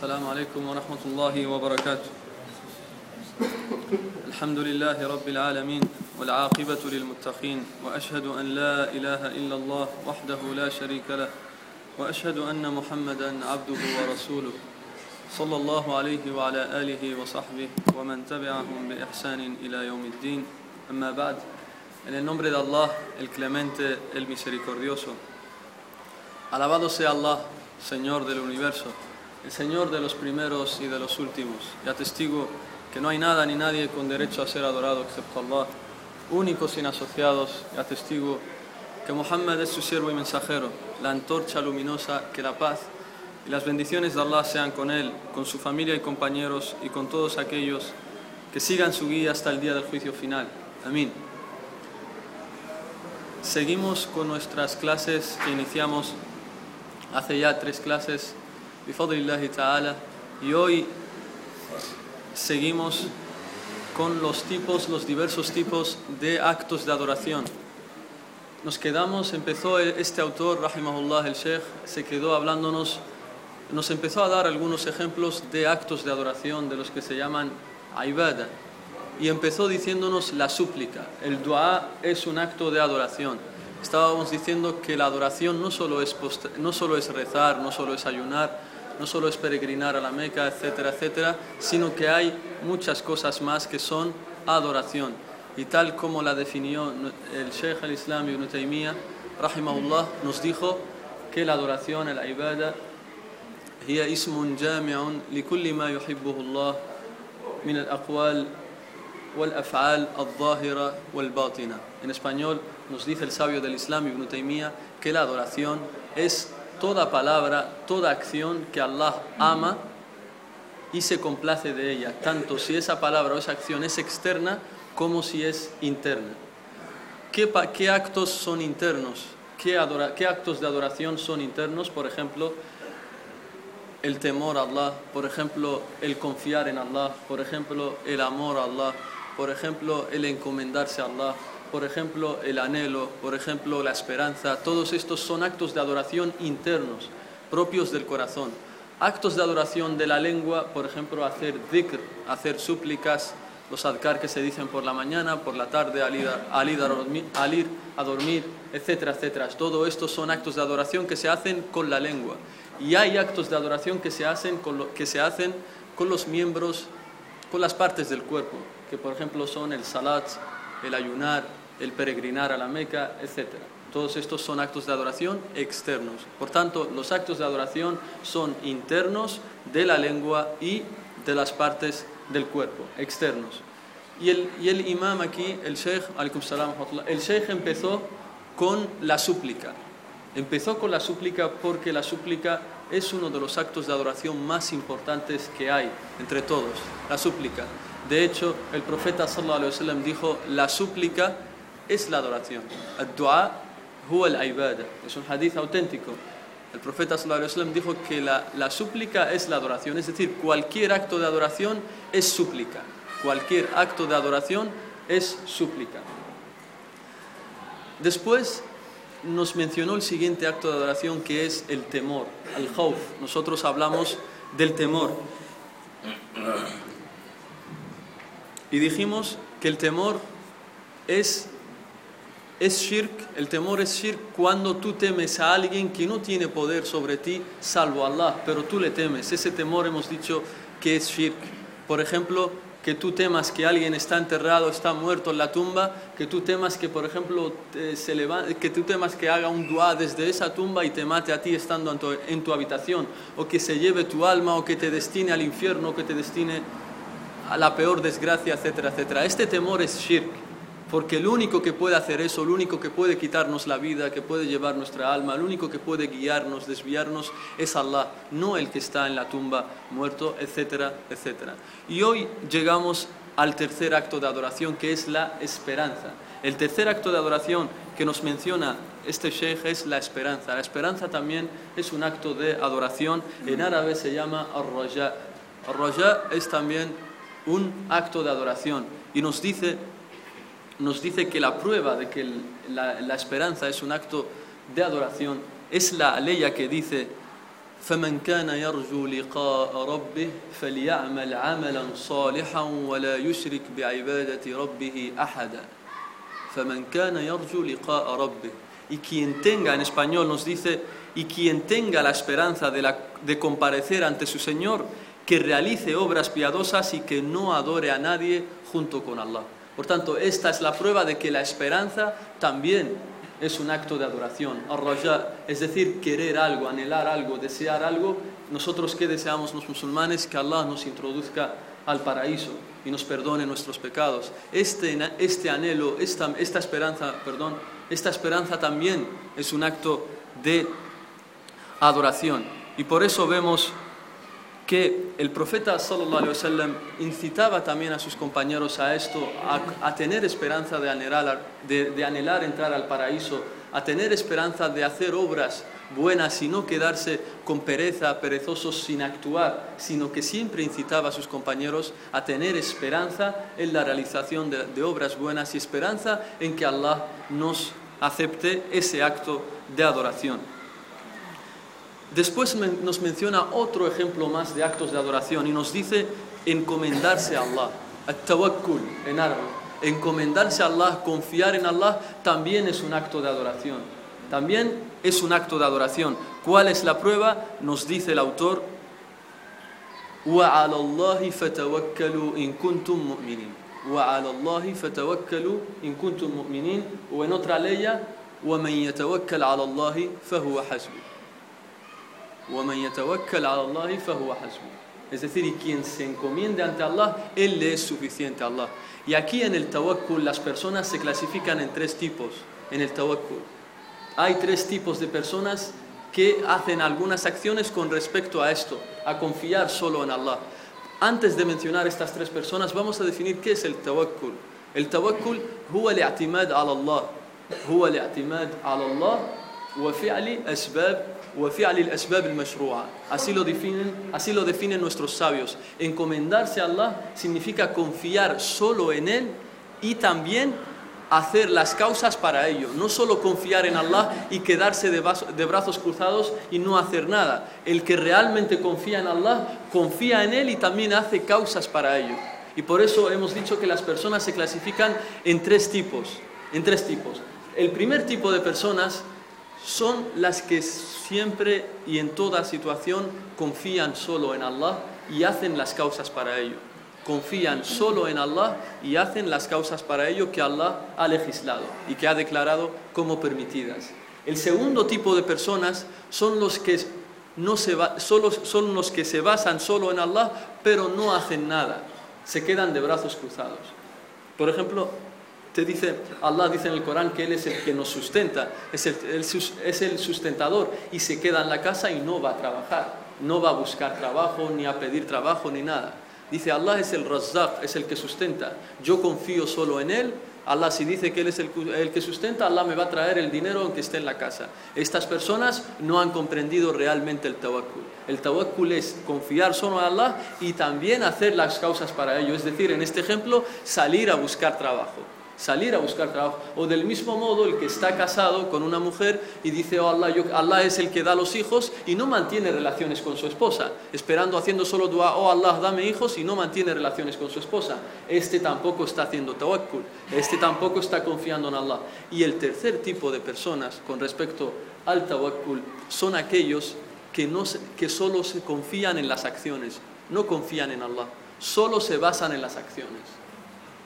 السلام عليكم ورحمة الله وبركاته. الحمد لله رب العالمين والعاقبة للمتقين وأشهد أن لا إله إلا الله وحده لا شريك له وأشهد أن محمدا عبده ورسوله صلى الله عليه وعلى آله وصحبه ومن تبعهم بإحسان إلى يوم الدين. أما بعد En el nombre de Allah, el clemente, el misericordioso. Alabado sea Allah, Señor del universo, el Señor de los primeros y de los últimos. Y atestigo que no hay nada ni nadie con derecho a ser adorado excepto Allah, único sin asociados. Y atestigo que Muhammad es su siervo y mensajero, la antorcha luminosa, que la paz y las bendiciones de Allah sean con él, con su familia y compañeros y con todos aquellos que sigan su guía hasta el día del juicio final. Amén. Seguimos con nuestras clases que iniciamos hace ya tres clases, y hoy seguimos con los tipos, los diversos tipos de actos de adoración. Nos quedamos, empezó este autor, rahimahullah el sheikh, se quedó hablándonos, nos empezó a dar algunos ejemplos de actos de adoración, de los que se llaman ibada, y empezó diciéndonos la súplica. El dua es un acto de adoración. Estábamos diciendo que la adoración no solo es, no solo es rezar, no solo es ayunar, no solo es peregrinar a la Meca, etcétera, etcétera, sino que hay muchas cosas más que son adoración. Y tal como la definió el Sheikh al-Islam Ibn Taymiyyah, rahimahullah, nos dijo que la adoración, el ibada, هي اسم جامع لكل ما يحبه الله من الأقوال والأفعال الظاهرة والباطنة. En español nos dice el sabio del Islam Ibn Taymiyyah que la adoración es toda palabra, toda acción que Allah ama y se complace de ella, tanto si esa palabra o esa acción es externa como si es interna. ¿Qué, actos son internos? ¿Qué, ¿Qué actos de adoración son internos? Por ejemplo, el temor a Allah, por ejemplo, el confiar en Allah, por ejemplo, el amor a Allah, por ejemplo, el encomendarse a Allah, por ejemplo, el anhelo, por ejemplo, la esperanza, todos estos son actos de adoración internos, propios del corazón. Actos de adoración de la lengua, por ejemplo, hacer dhikr, hacer súplicas, los adkar que se dicen por la mañana, por la tarde, al ir, al ir, a, dormir, al ir a dormir, etcétera, etcétera. Todo esto son actos de adoración que se hacen con la lengua. Y hay actos de adoración que se hacen con, lo, que se hacen con los miembros, con las partes del cuerpo, que por ejemplo son el salat, el ayunar, el peregrinar a la Meca, etc. Todos estos son actos de adoración externos. Por tanto, los actos de adoración son internos de la lengua y de las partes del cuerpo, externos. Y el, y el imam aquí, el sheikh, salam, el sheikh empezó con la súplica. Empezó con la súplica porque la súplica es uno de los actos de adoración más importantes que hay entre todos, la súplica. De hecho, el profeta sallallahu alaihi wasallam dijo, la súplica es la adoración. El dua huwa al-ibada. Es un hadith auténtico. El profeta sallallahu dijo que la, la súplica es la adoración, es decir, cualquier acto de adoración es súplica. Cualquier acto de adoración es súplica. Después nos mencionó el siguiente acto de adoración que es el temor, el khawf. Nosotros hablamos del temor. Y dijimos que el temor es, es shirk, el temor es shirk cuando tú temes a alguien que no tiene poder sobre ti, salvo Allah, pero tú le temes. Ese temor hemos dicho que es shirk. Por ejemplo, que tú temas que alguien está enterrado, está muerto en la tumba, que tú temas que, por ejemplo, se levante, que tú temas que haga un dua desde esa tumba y te mate a ti estando en tu, habitación, o que se lleve tu alma, o que te destine al infierno, o que te destine a la peor desgracia, etcétera, etcétera. Este temor es shirk, porque el único que puede hacer eso, el único que puede quitarnos la vida, que puede llevar nuestra alma, el único que puede guiarnos, desviarnos, es Allah, no el que está en la tumba muerto, etcétera, etcétera. Y hoy llegamos al tercer acto de adoración, que es la esperanza. El tercer acto de adoración que nos menciona este sheikh es la esperanza. La esperanza también es un acto de adoración. En árabe se llama ar-raja. Ar-raja es también un acto de adoración. Y nos dice, nos dice que la prueba de que la, la esperanza es un acto de adoración es la ley que dice فمن كان يرجو لقاء ربه فليعمل عملا صالحا ولا يشرك بعبادة ربه أحدا فمن كان يرجو لقاء ربه y quien tenga en español nos dice y quien tenga la esperanza de, la, de comparecer ante su Señor que realice obras piadosas y que no adore a nadie junto con Allah por tanto esta es la prueba de que la esperanza también es un acto de adoración. es decir, querer algo, anhelar algo, desear algo. Nosotros que deseamos los musulmanes que Allah nos introduzca al paraíso y nos perdone nuestros pecados. Este, este anhelo, esta, esta esperanza, perdón, esta esperanza también es un acto de adoración. Y por eso vemos que el profeta incitaba también a sus compañeros a esto, a, tener esperanza de anhelar, de, anhelar entrar al paraíso, a tener esperanza de hacer obras buenas y no quedarse con pereza, perezosos sin actuar, sino que siempre incitaba a sus compañeros a tener esperanza en la realización de, de obras buenas y esperanza en que Allah nos acepte ese acto de adoración. Después nos menciona otro ejemplo más de actos de adoración y nos dice encomendarse a Allah, tawakkul en árabe. Encomendarse a Allah, confiar en Allah, también es un acto de adoración. También es un acto de adoración. ¿Cuál es la prueba? Nos dice el autor, وعلى الله فتوكلوا إن كنتم مؤمنين وعلى الله فتوكلوا إن كنتم مؤمنين وإن otra ley ومن يتوكل على الله فهو حسبه es decir, quien se encomiende ante Allah, Él le es suficiente a Allah. Y aquí en el tawakkul las personas se clasifican en tres tipos. En el tawakkul hay tres tipos de personas que hacen algunas acciones con respecto a esto, a confiar solo en Allah. Antes de mencionar estas tres personas, vamos a definir qué es el tawakkul. El tawakkul huwa al-i'timad ala Allah. Huwa al-i'timad ala Allah wa fi'li asbab Así lo, definen, así lo definen nuestros sabios. Encomendarse a Allah significa confiar solo en Él y también hacer las causas para ello. No solo confiar en Allah y quedarse de, de, brazos cruzados y no hacer nada. El que realmente confía en Allah, confía en Él y también hace causas para ello. Y por eso hemos dicho que las personas se clasifican en tres tipos. En tres tipos. El primer tipo de personas son las que siempre y en toda situación confían solo en Allah y hacen las causas para ello. Confían solo en Allah y hacen las causas para ello que Allah ha legislado y que ha declarado como permitidas. El segundo tipo de personas son los que, no se son los que se basan solo en Allah, pero no hacen nada, se quedan de brazos cruzados. Por ejemplo, te dice, Allah dice en el Corán que Él es el que nos sustenta, es el, sustentador y se queda en la casa y no va a trabajar, no va a buscar trabajo, ni a pedir trabajo, ni nada. Dice, Allah es el Razzaq, es el que sustenta. Yo confío solo en Él. Allah si dice que Él es el, el, que sustenta, Allah me va a traer el dinero aunque esté en la casa. Estas personas no han comprendido realmente el tawakkul. El tawakkul es confiar solo en Allah y también hacer las causas para ello. Es decir, en este ejemplo, salir a buscar trabajo salir a buscar trabajo. O del mismo modo el que está casado con una mujer y dice, oh Allah, Allah es el que da los hijos y no mantiene relaciones con su esposa, esperando, haciendo solo dua, oh Allah, dame hijos y no mantiene relaciones con su esposa. Este tampoco está haciendo tawakkul, este tampoco está confiando en Allah. Y el tercer tipo de personas con respecto al tawakkul son aquellos que, no, que solo se confían en las acciones, no confían en Allah, solo se basan en las acciones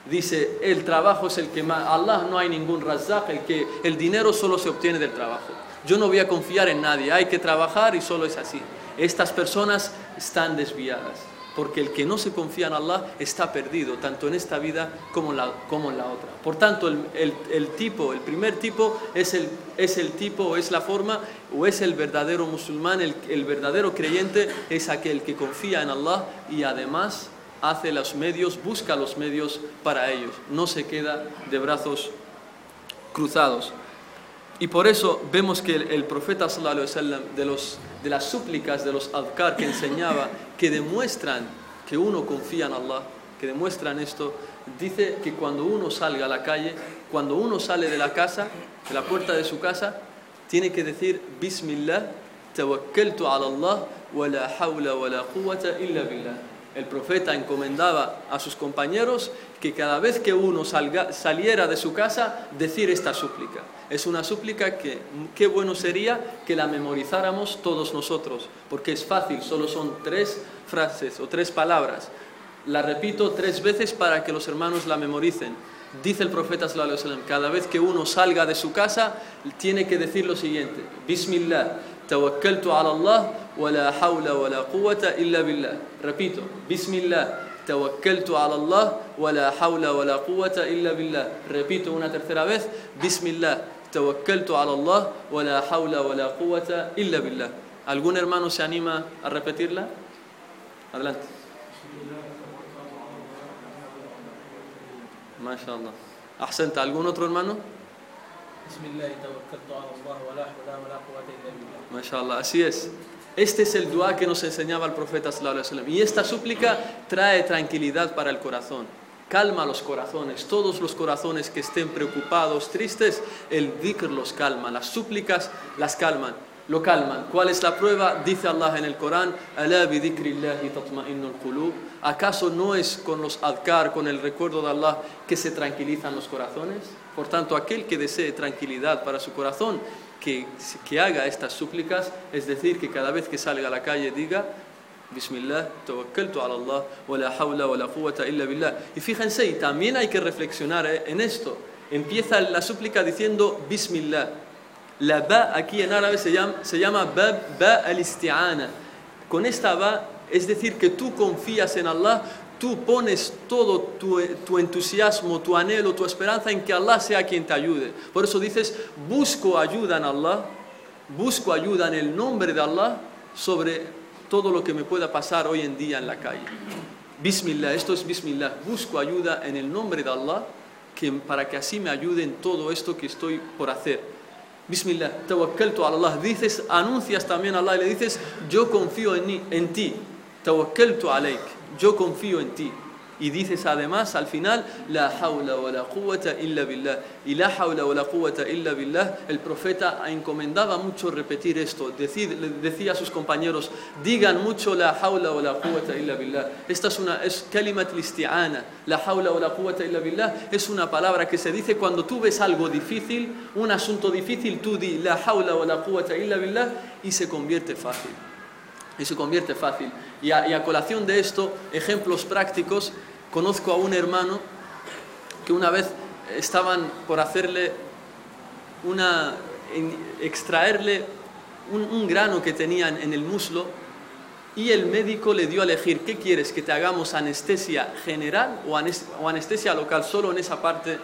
dice, el trabajo es el que más, Allah no hay ningún razak, el que el dinero solo se obtiene del trabajo. Yo no voy a confiar en nadie, hay que trabajar y solo es así. Estas personas están desviadas, porque el que no se confía en Allah está perdido, tanto en esta vida como en la, como en la otra. Por tanto, el, tipo, el primer tipo es el, es el tipo, es la forma, o es el verdadero musulmán, el, el verdadero creyente es aquel que confía en Allah y además hace los medios, busca los medios para ellos, no se queda de brazos cruzados. Y por eso vemos que el, profeta sallallahu alaihi wasallam de los de las súplicas de los adkar que enseñaba que demuestran que uno confía en Allah, que demuestran esto, dice que cuando uno salga a la calle, cuando uno sale de la casa, de la puerta de su casa, tiene que decir bismillah tawakkaltu ala Allah wa la hawla wa la illa billah el profeta encomendaba a sus compañeros que cada vez que uno saliera de su casa, decir esta súplica. Es una súplica que qué bueno sería que la memorizáramos todos nosotros, porque es fácil, solo son tres frases o tres palabras. La repito tres veces para que los hermanos la memoricen. Dice el profeta cada vez que uno salga de su casa, tiene que decir lo siguiente: Bismillah, tawakkaltu ala Allah, wa la hawla wa la quwwata illa billah. Repito, Bismillah, tawakkaltu ala Allah, wa la hawla wa la quwwata illa billah. Repito una tercera vez, Bismillah, tawakkaltu ala Allah, wa la hawla wa la quwwata illa billah. ¿Algún hermano se anima a repetirla? Adelante. MashaAllah. Ahsanta, ¿algún otro hermano? Así es. Este es el dua que nos enseñaba el profeta sallallahu. Y esta súplica trae tranquilidad para el corazón. Calma los corazones, todos los corazones que estén preocupados, tristes, el dhikr los calma, las súplicas las calman lo calman. ¿Cuál es la prueba? Dice Allah en el Corán, ¿acaso no es con los adkar, con el recuerdo de Allah, que se tranquilizan los corazones? Por tanto, aquel que desee tranquilidad para su corazón, que, haga estas súplicas, es decir, que cada vez que salga a la calle diga, Bismillah, tawakkaltu ala Allah, wa la hawla wa la quwwata illa billah. Y fíjense, y también hay que reflexionar eh, en esto. Empieza la súplica diciendo Bismillah. La ba aquí en árabe se llama, se llama ba, ba al-isti'ana. Con esta ba, es decir, que tú confías en Allah, tú pones todo tu, tu, entusiasmo, tu anhelo, tu esperanza en que Allah sea quien te ayude. Por eso dices, busco ayuda en Allah, busco ayuda en el nombre de Allah sobre todo lo que me pueda pasar hoy en día en la calle. Bismillah, esto es Bismillah, busco ayuda en el nombre de Allah para que así me ayude en todo esto que estoy por hacer. Bismillah, tawakkaltu ala Allah. Dices, anuncias también a Allah y le dices, yo confío en, en ti. Tawakkaltu alaik. Yo confío en ti. Y dices además al final, la hawla wa la quwwata illa billah. Y la hawla wa la quwwata illa billah, el profeta encomendaba mucho repetir esto. Decid, decía a sus compañeros, digan mucho la hawla wa la quwwata illa billah. Esta es una, es kalimat listi'ana. La hawla wa la quwwata illa billah es una palabra que se dice cuando tú ves algo difícil, un asunto difícil, tú di la hawla wa la quwwata illa billah y se convierte fácil y se convierte fácil. Y a, colación de esto, ejemplos prácticos, conozco a un hermano que una vez estaban por hacerle una, extraerle un, grano que tenían en el muslo y el médico le dio a elegir, ¿qué quieres? ¿Que te hagamos anestesia general o, anestesia local solo en esa parte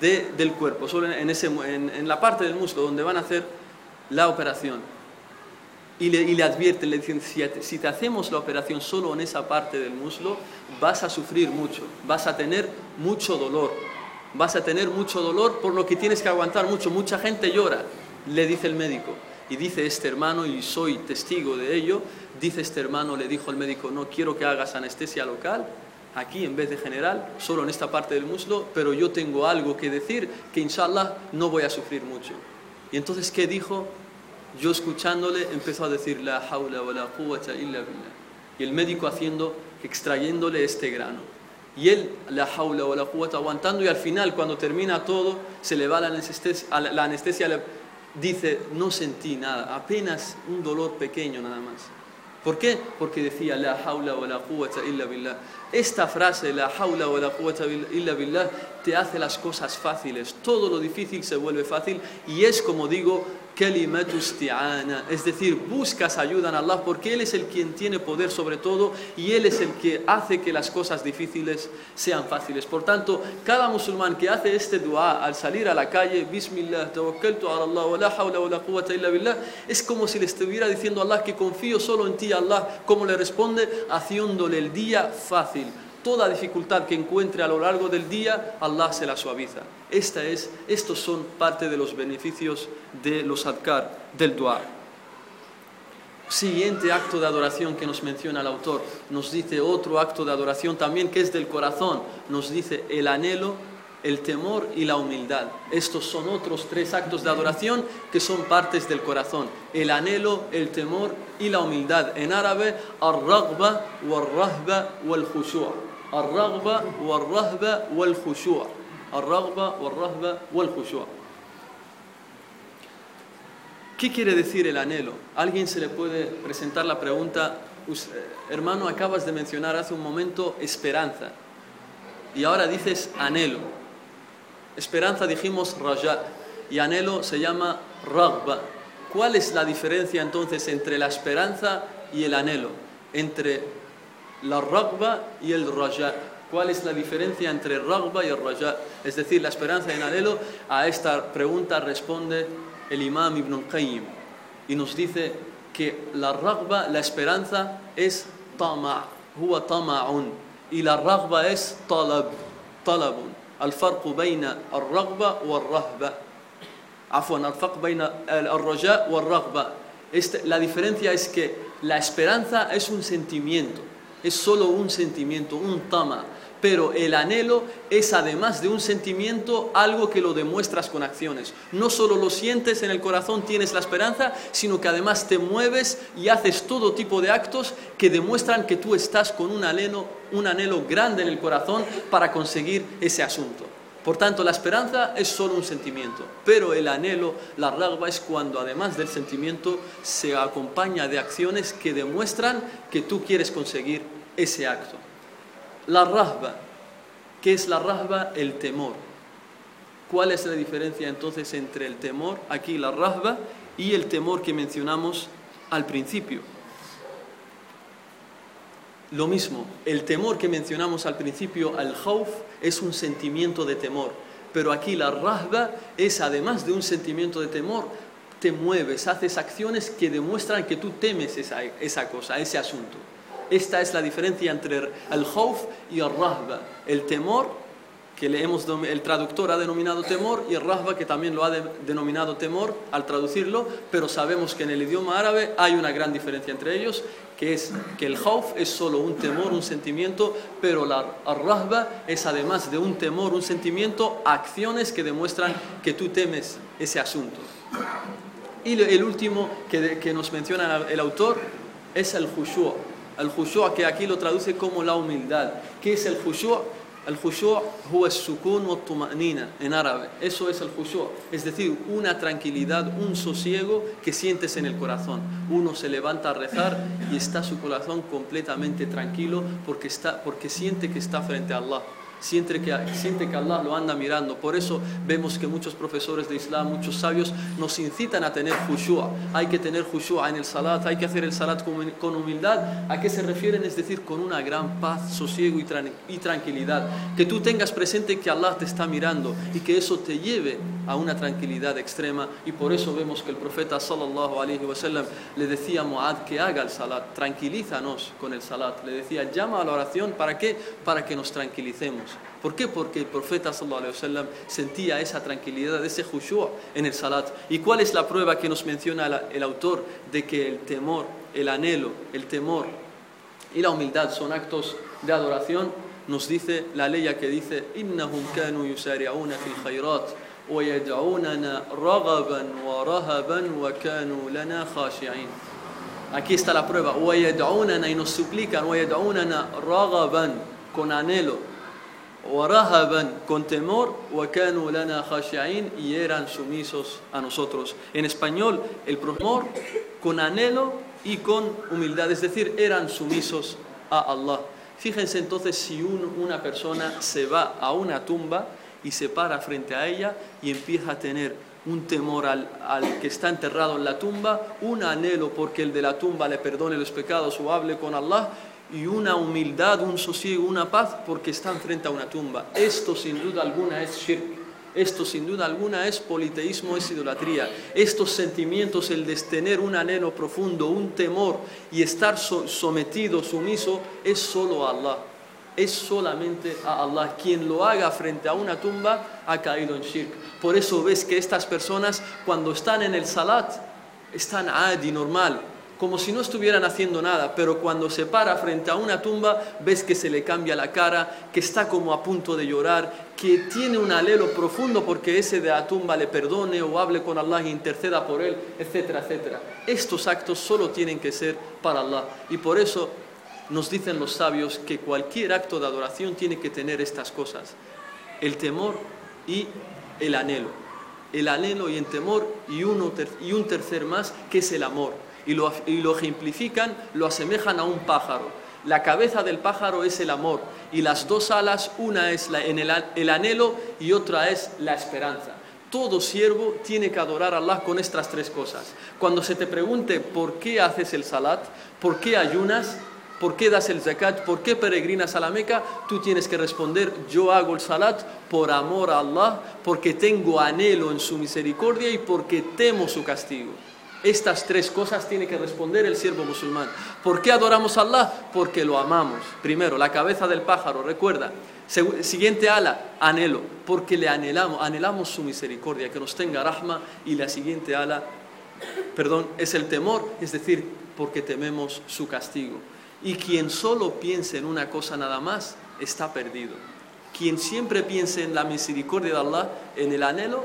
del cuerpo, solo en, ese, en la parte del muslo donde van a hacer la operación? Y le, y le advierten, le dicen, si te, hacemos la operación solo en esa parte del muslo, vas a sufrir mucho, vas a tener mucho dolor, vas a tener mucho dolor por lo que tienes que aguantar mucho, mucha gente llora, le dice el médico. Y dice este hermano, y soy testigo de ello, dice este hermano, le dijo el médico, no quiero que hagas anestesia local, aquí en vez de general, solo en esta parte del muslo, pero yo tengo algo que decir que inshallah no voy a sufrir mucho. Y entonces, ¿qué dijo? Yo escuchándole empezó a decir la haula wa la illa billah. Y el médico haciendo, extrayéndole este grano. Y él, la haula wa la aguantando y al final cuando termina todo, se le va la anestesia, la anestesia le dice, no sentí nada, apenas un dolor pequeño nada más. ¿Por qué? Porque decía la haula wa la illa billah. Esta frase, la haula wa la illa billah, te hace las cosas fáciles. Todo lo difícil se vuelve fácil y es como digo, es decir, buscas ayuda en Allah porque Él es el quien tiene poder sobre todo y Él es el que hace que las cosas difíciles sean fáciles. Por tanto, cada musulmán que hace este dua al salir a la calle, Bismillah, tawakkaltu ala Allah, wa la hawla wa la quwwata illa billah, es como si le estuviera diciendo a Allah que confío solo en ti, Allah, como le responde, haciéndole el día fácil toda dificultad que encuentre a lo largo del día, Allah se la suaviza. Esta es, estos son parte de los beneficios de los adkar, del dua. Siguiente acto de adoración que nos menciona el autor, nos dice otro acto de adoración también que es del corazón, nos dice el anhelo el temor y la humildad. Estos son otros tres actos de adoración que son partes del corazón. El anhelo, el temor y la humildad. En árabe, ar-raghba wal-rahba wal-khushu'. Ar-raghba wal-rahba wal-khushu'. Ar-raghba wal-rahba wal-khushu'. ¿Qué quiere decir el anhelo? alguien se le puede presentar la pregunta, hermano, acabas de mencionar hace un momento esperanza y ahora dices anhelo. Esperanza dijimos raja y anhelo se llama ragba. ¿Cuál es la diferencia entonces entre la esperanza y el anhelo? Entre la ragba y el raja. ¿Cuál es la diferencia entre ragba y el raja? Es decir, la esperanza y el anhelo. A esta pregunta responde el imam Ibn al-Qayyim y nos dice que la ragba, la esperanza, es tama, huwa tama'un, y la ragba es talab, talabun. الفرق بين الرغبة والرهبة عفوا الفرق بين الرجاء والرغبة la diferencia es que la esperanza es un sentimiento es solo un sentimiento un tama pero el anhelo es además de un sentimiento algo que lo demuestras con acciones. No solo lo sientes en el corazón, tienes la esperanza, sino que además te mueves y haces todo tipo de actos que demuestran que tú estás con un anhelo, un anhelo grande en el corazón para conseguir ese asunto. Por tanto, la esperanza es solo un sentimiento, pero el anhelo, la ragba, es cuando además del sentimiento se acompaña de acciones que demuestran que tú quieres conseguir ese acto. La rahba. ¿Qué es la rahba? El temor. ¿Cuál es la diferencia entonces entre el temor, aquí la rahba, y el temor que mencionamos al principio? Lo mismo, el temor que mencionamos al principio, al khawf, es un sentimiento de temor. Pero aquí la rahba es además de un sentimiento de temor, te mueves, haces acciones que demuestran que tú temes esa cosa, ese asunto. Esta es la diferencia entre el khawf y el rahba. El temor, que el traductor ha denominado temor, y el rahba, que también lo ha denominado temor al traducirlo, pero sabemos que en el idioma árabe hay una gran diferencia entre ellos, que es que el khawf es solo un temor, un sentimiento, pero la rahba es además de un temor, un sentimiento, acciones que demuestran que tú temes ese asunto. Y el último que, que nos menciona el autor es el khushu', el khushu' que aquí lo traduce como la humildad. ¿Qué es el khushu'? El khushu' huwa sukun wa tumanina en árabe. Eso es el khushu', es decir, una tranquilidad, un sosiego que sientes en el corazón. Uno se levanta a rezar y está su corazón completamente tranquilo porque, está, porque siente que está frente a Allah siente que, siente que Allah lo anda mirando. Por eso vemos que muchos profesores de Islam, muchos sabios, nos incitan a tener khushu'a. Hay que tener khushu'a en el salat, hay que hacer el salat con, humildad. ¿A qué se refieren? Es decir, con una gran paz, sosiego y, y tranquilidad. Que tú tengas presente que Allah te está mirando y que eso te lleve a una tranquilidad extrema. Y por eso vemos que el profeta sallallahu alaihi wasallam le decía a Muad que haga el salat, tranquilízanos con el salat. Le decía, llama a la oración, ¿para qué? Para que nos tranquilicemos. ¿Por qué? Porque el profeta sallallahu alaihi wasallam sentía esa tranquilidad, ese khushu' en el salat. ¿Y cuál es la prueba que nos menciona el autor de que el temor, el anhelo, el temor y la humildad son actos de adoración? Nos dice la ley que dice: "Innahum kanu yusari'una fil khayrat wa rahaban wa kanu lana khashi'in." Aquí está la prueba. y nos suplican, ragaban con anhelo con temor y eran sumisos a nosotros. En español, el temor con anhelo y con humildad, es decir, eran sumisos a Allah. Fíjense entonces si una persona se va a una tumba y se para frente a ella y empieza a tener un temor al, al, que está enterrado en la tumba, un anhelo porque el de la tumba le perdone los pecados o hable con Allah y una humildad, un sosiego, una paz porque están frente a una tumba. Esto sin duda alguna es shirk. Esto sin duda alguna es politeísmo, es idolatría. Estos sentimientos, el de tener un anhelo profundo, un temor y estar sometido, sumiso, es solo Allah. Es solamente a Allah. Quien lo haga frente a una tumba ha caído en shirk. Por eso ves que estas personas cuando están en el salat están adi, normal, como si no estuvieran haciendo nada, pero cuando se para frente a una tumba ves que se le cambia la cara, que está como a punto de llorar, que tiene un alelo profundo porque ese de la tumba le perdone o hable con Allah e interceda por él, etcétera, etcétera. Estos actos solo tienen que ser para Allah y por eso nos dicen los sabios que cualquier acto de adoración tiene que tener estas cosas, el temor y el anhelo. El anhelo y el temor y, uno y un tercer más que es el amor y lo, ejemplifican, lo asemejan a un pájaro. La cabeza del pájaro es el amor y las dos alas, una es en el, anhelo y otra es la esperanza. Todo siervo tiene que adorar a Allah con estas tres cosas. Cuando se te pregunte por qué haces el salat, por qué ayunas, por qué das el zakat, por qué peregrinas a la Meca, tú tienes que responder, yo hago el salat por amor a Allah, porque tengo anhelo en su misericordia y porque temo su castigo. Estas tres cosas tiene que responder el siervo musulmán. ¿Por qué adoramos a Allah? Porque lo amamos. Primero, la cabeza del pájaro, recuerda. Siguiente ala, anhelo, porque le anhelamos, anhelamos su misericordia, que nos tenga rahma. Y la siguiente ala, perdón, es el temor, es decir, porque tememos su castigo. Y quien solo piense en una cosa nada más, está perdido. Quien siempre piense en la misericordia de Allah, en el anhelo,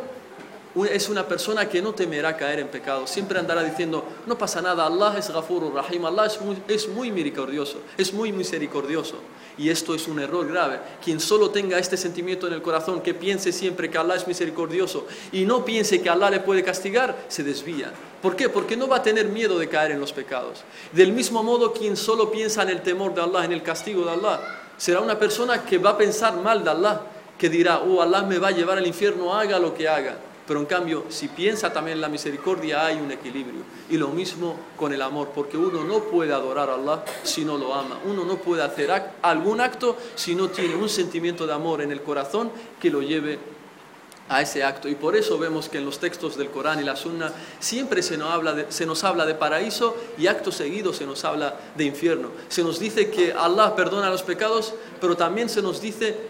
es una persona que no temerá caer en pecado. Siempre andará diciendo, no pasa nada, Allah es Ghafur Rahim, Allah es muy, es muy misericordioso, es muy misericordioso. Y esto es un error grave. Quien solo tenga este sentimiento en el corazón, que piense siempre que Allah es misericordioso y no piense que Allah le puede castigar, se desvía. ¿Por qué? Porque no va a tener miedo de caer en los pecados. Del mismo modo, quien solo piensa en el temor de Allah, en el castigo de Allah, será una persona que va a pensar mal de Allah, que dirá, oh, Allah me va a llevar al infierno, haga lo que haga. Pero en cambio, si piensa también en la misericordia, hay un equilibrio. Y lo mismo con el amor, porque uno no puede adorar a Allah si no lo ama. Uno no puede hacer algún acto si no tiene un sentimiento de amor en el corazón que lo lleve a ese acto. Y por eso vemos que en los textos del Corán y la Sunna siempre se nos, habla de, se nos habla de paraíso y acto seguido se nos habla de infierno. Se nos dice que Allah perdona los pecados, pero también se nos dice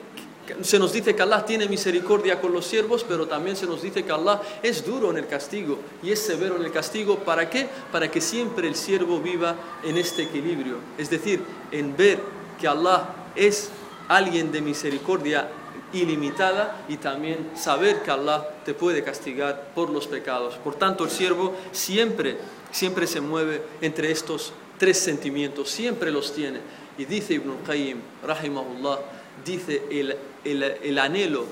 se nos dice que Allah tiene misericordia con los siervos, pero también se nos dice que Allah es duro en el castigo y es severo en el castigo. ¿Para qué? Para que siempre el siervo viva en este equilibrio. Es decir, en ver que Allah es alguien de misericordia ilimitada y también saber que Allah te puede castigar por los pecados. Por tanto, el siervo siempre, siempre se mueve entre estos tres sentimientos, siempre los tiene. Y dice Ibn Qayyim, rahimahullah, dice el, el, anhelo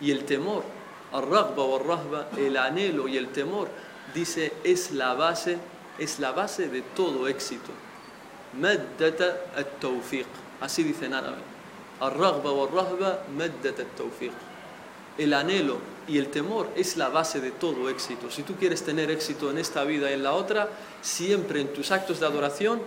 y el temor, el anhelo y el temor, dice, es la base, es la base de todo éxito. Así dice en árabe. El anhelo y el temor es la base de todo éxito. Si tú quieres tener éxito en esta vida y en la otra, siempre en tus actos de adoración,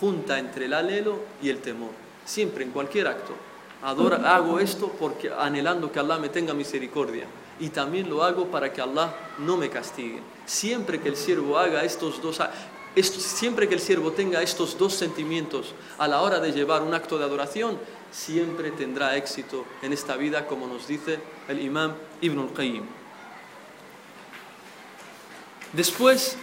junta entre el anhelo y el temor. Siempre, en cualquier acto hago esto porque anhelando que Allah me tenga misericordia y también lo hago para que Allah no me castigue. Siempre que el siervo haga estos dos siempre que el siervo tenga estos dos sentimientos a la hora de llevar un acto de adoración, siempre tendrá éxito en esta vida, como nos dice el imam Ibn al-Qayyim. Después,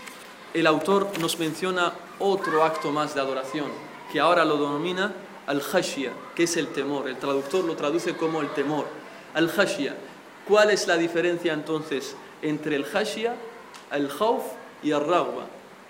el autor nos menciona otro acto más de adoración, que ahora lo denomina al-khashya, que es el temor. El traductor lo traduce como el temor. Al-khashya. ¿Cuál es la diferencia entonces entre el khashya, el khawf y el raghba?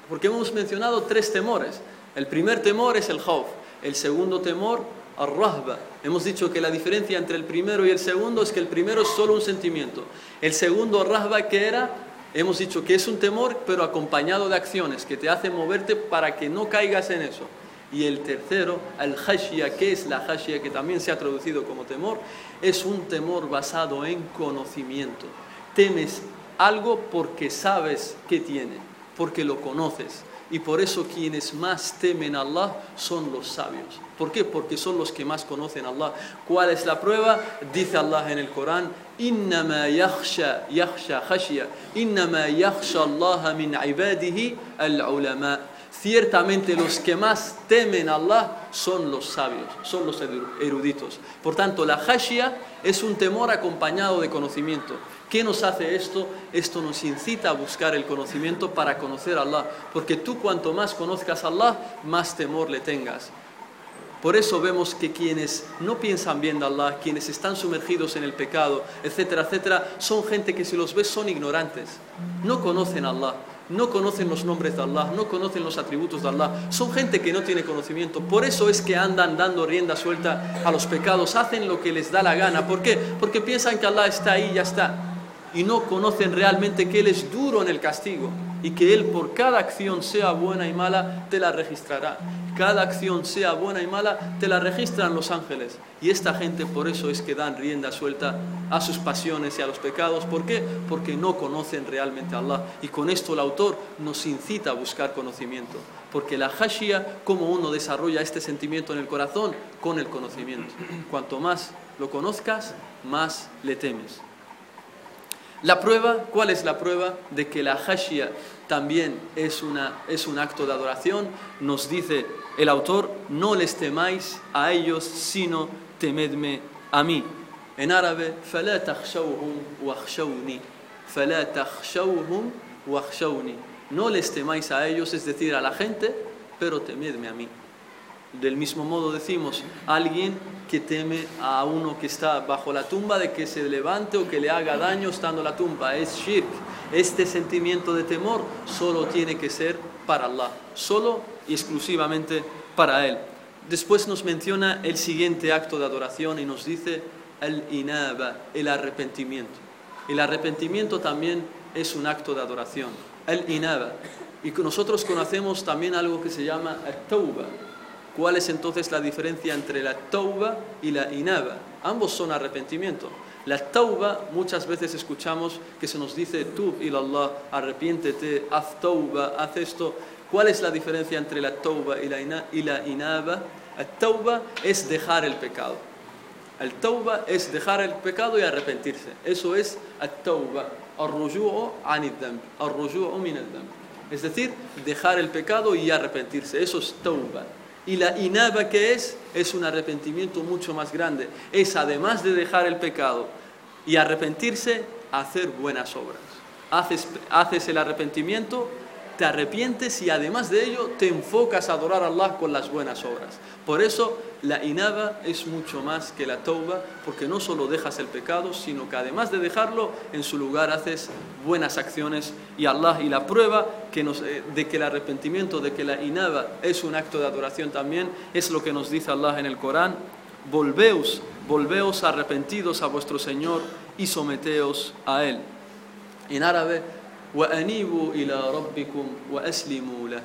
Porque hemos mencionado tres temores. El primer temor es el khawf. El segundo temor, al-rahba. Hemos dicho que la diferencia entre el primero y el segundo es que el primero es solo un sentimiento. El segundo, rahba, que era hemos dicho que es un temor, pero acompañado de acciones que te hacen moverte para que no caigas en eso. Y el tercero, el hashia, que es la hashia que también se ha traducido como temor, es un temor basado en conocimiento. Temes algo porque sabes que tiene, porque lo conoces. Y por eso quienes más temen a Allah son los sabios. ¿Por qué? Porque son los que más conocen a Allah. ¿Cuál es la prueba? Dice Allah en el Corán, إنما يخشى يخشى خشية إنما يخشى الله من عباده العلماء Ciertamente los que más temen a Allah son los sabios, son los eruditos. Por tanto, la hashia es un temor acompañado de conocimiento. ¿Qué nos hace esto? Esto nos incita a buscar el conocimiento para conocer a Allah. Porque tú cuanto más conozcas a Allah, más temor le tengas. Por eso vemos que quienes no piensan bien de Allah, quienes están sumergidos en el pecado, etcétera, etcétera, son gente que si los ves son ignorantes, no conocen a Allah no conocen los nombres de Allah, no conocen los atributos de Allah, son gente que no tiene conocimiento. Por eso es que andan dando rienda suelta a los pecados, hacen lo que les da la gana. ¿Por qué? Porque piensan que Allah está ahí y ya está. Y no conocen realmente que Él es duro en el castigo y que Él por cada acción, sea buena y mala, te la registrará. Cada acción, sea buena y mala, te la registran los ángeles. Y esta gente por eso es que dan rienda suelta a sus pasiones y a los pecados. ¿Por qué? Porque no conocen realmente a Allah. Y con esto el autor nos incita a buscar conocimiento. Porque la hashia, como uno desarrolla este sentimiento en el corazón, con el conocimiento. Cuanto más lo conozcas, más le temes. La prueba, ¿cuál es la prueba de que la hashia también es, una, es un acto de adoración? Nos dice el autor, no les temáis a ellos, sino temedme a mí. En árabe, فَلَا تَخْشَوْهُمْ وَخْشَوْنِي فَلَا تَخْشَوْهُمْ وَخْشَوْنِي No les temáis a ellos, es decir, a la gente, pero temedme a mí. Del mismo modo decimos, alguien que teme a uno que está bajo la tumba de que se levante o que le haga daño estando la tumba, es shirk. Este sentimiento de temor solo tiene que ser para Allah, solo y exclusivamente para Él. Después nos menciona el siguiente acto de adoración y nos dice el inaba, el arrepentimiento. El arrepentimiento también es un acto de adoración, el inaba. Y nosotros conocemos también algo que se llama tauba ¿Cuál es entonces la diferencia entre la tauba y la inaba? Ambos son arrepentimiento. La tauba muchas veces escuchamos que se nos dice tú y Allah, arrepiéntete, haz tauba, haz esto. ¿Cuál es la diferencia entre la tauba y la, inaba? La tauba es dejar el pecado. El tauba es dejar el pecado y arrepentirse. Eso es el tauba. Es decir, dejar el pecado y arrepentirse. Eso es tauba. Y la inaba que es, es un arrepentimiento mucho más grande. Es además de dejar el pecado y arrepentirse, hacer buenas obras. Haces, haces el arrepentimiento te arrepientes y además de ello te enfocas a adorar a Allah con las buenas obras. Por eso la inaba es mucho más que la tauba, porque no solo dejas el pecado, sino que además de dejarlo, en su lugar haces buenas acciones y Allah y la prueba que nos, eh, de que el arrepentimiento, de que la inaba es un acto de adoración también, es lo que nos dice Allah en el Corán, volveos, volveos arrepentidos a vuestro Señor y someteos a Él. En árabe وأنيبوا إلى ربكم وأسلموا له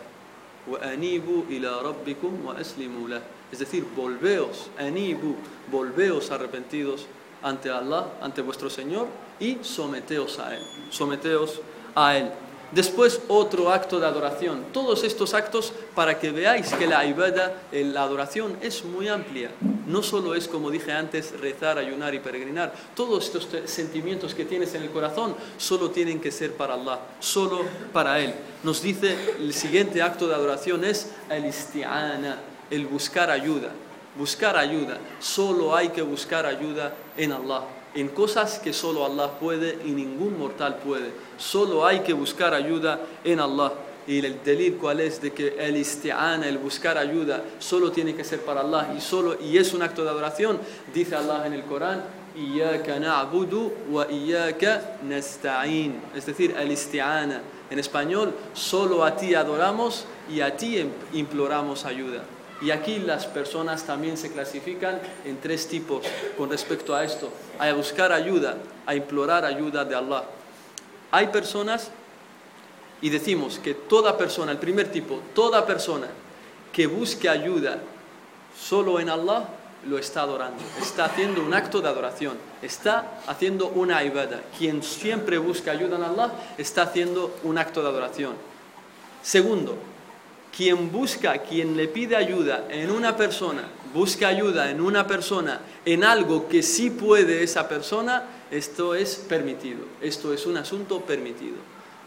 وأنيبوا إلى ربكم وأسلموا له es decir, volveos, anibu, volveos arrepentidos ante Allah, ante vuestro Señor y someteos a Él, someteos a Él. Después otro acto de adoración. Todos estos actos para que veáis que la ibada, la adoración es muy amplia. No solo es, como dije antes, rezar, ayunar y peregrinar. Todos estos sentimientos que tienes en el corazón solo tienen que ser para Allah, solo para Él. Nos dice el siguiente acto de adoración es el isti'ana, el buscar ayuda. Buscar ayuda. Solo hay que buscar ayuda en Allah en cosas que solo Allah puede y ningún mortal puede. Solo hay que buscar ayuda en Allah. Y el delir cuál es de que el isti'ana, el buscar ayuda, solo tiene que ser para Allah y solo y es un acto de adoración. Dice Allah en el Corán, wa. Es decir, el isti'ana. En español, solo a ti adoramos y a ti imploramos ayuda. Y aquí las personas también se clasifican en tres tipos con respecto a esto, a buscar ayuda, a implorar ayuda de Allah. Hay personas, y decimos que toda persona, el primer tipo, toda persona que busque ayuda solo en Allah, lo está adorando, está haciendo un acto de adoración, está haciendo una ibada. Quien siempre busca ayuda en Allah está haciendo un acto de adoración. Segundo, quien busca, quien le pide ayuda en una persona, busca ayuda en una persona, en algo que sí puede esa persona, esto es permitido, esto es un asunto permitido.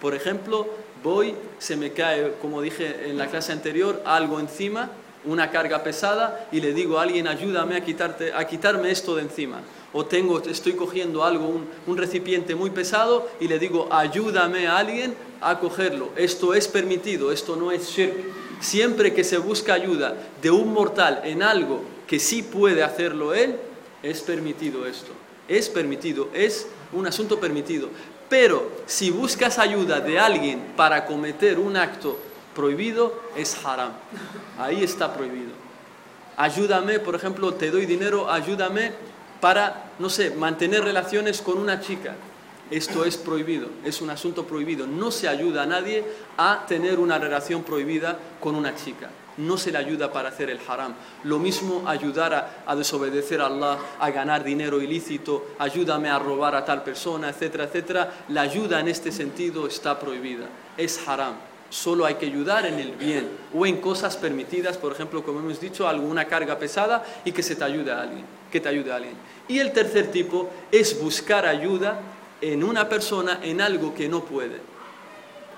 Por ejemplo, Voy, se me cae, como dije en la clase anterior, algo encima, una carga pesada, y le digo a alguien, ayúdame a, quitarte, a quitarme esto de encima. O tengo, estoy cogiendo algo, un, un recipiente muy pesado, y le digo, ayúdame a alguien a cogerlo. Esto es permitido, esto no es shirk. Siempre que se busca ayuda de un mortal en algo que sí puede hacerlo él, es permitido esto. Es permitido, es un asunto permitido. Pero si buscas ayuda de alguien para cometer un acto prohibido, es haram. Ahí está prohibido. Ayúdame, por ejemplo, te doy dinero, ayúdame para, no sé, mantener relaciones con una chica. Esto es prohibido, es un asunto prohibido. No se ayuda a nadie a tener una relación prohibida con una chica. No se le ayuda para hacer el haram. Lo mismo ayudar a, desobedecer a Allah, a ganar dinero ilícito, ayúdame a robar a tal persona, etcétera, etcétera. La ayuda en este sentido está prohibida. Es haram. Solo hay que ayudar en el bien o en cosas permitidas, por ejemplo, como hemos dicho, alguna carga pesada y que se te ayude a alguien, que te ayude a alguien. Y el tercer tipo es buscar ayuda en una persona en algo que no puede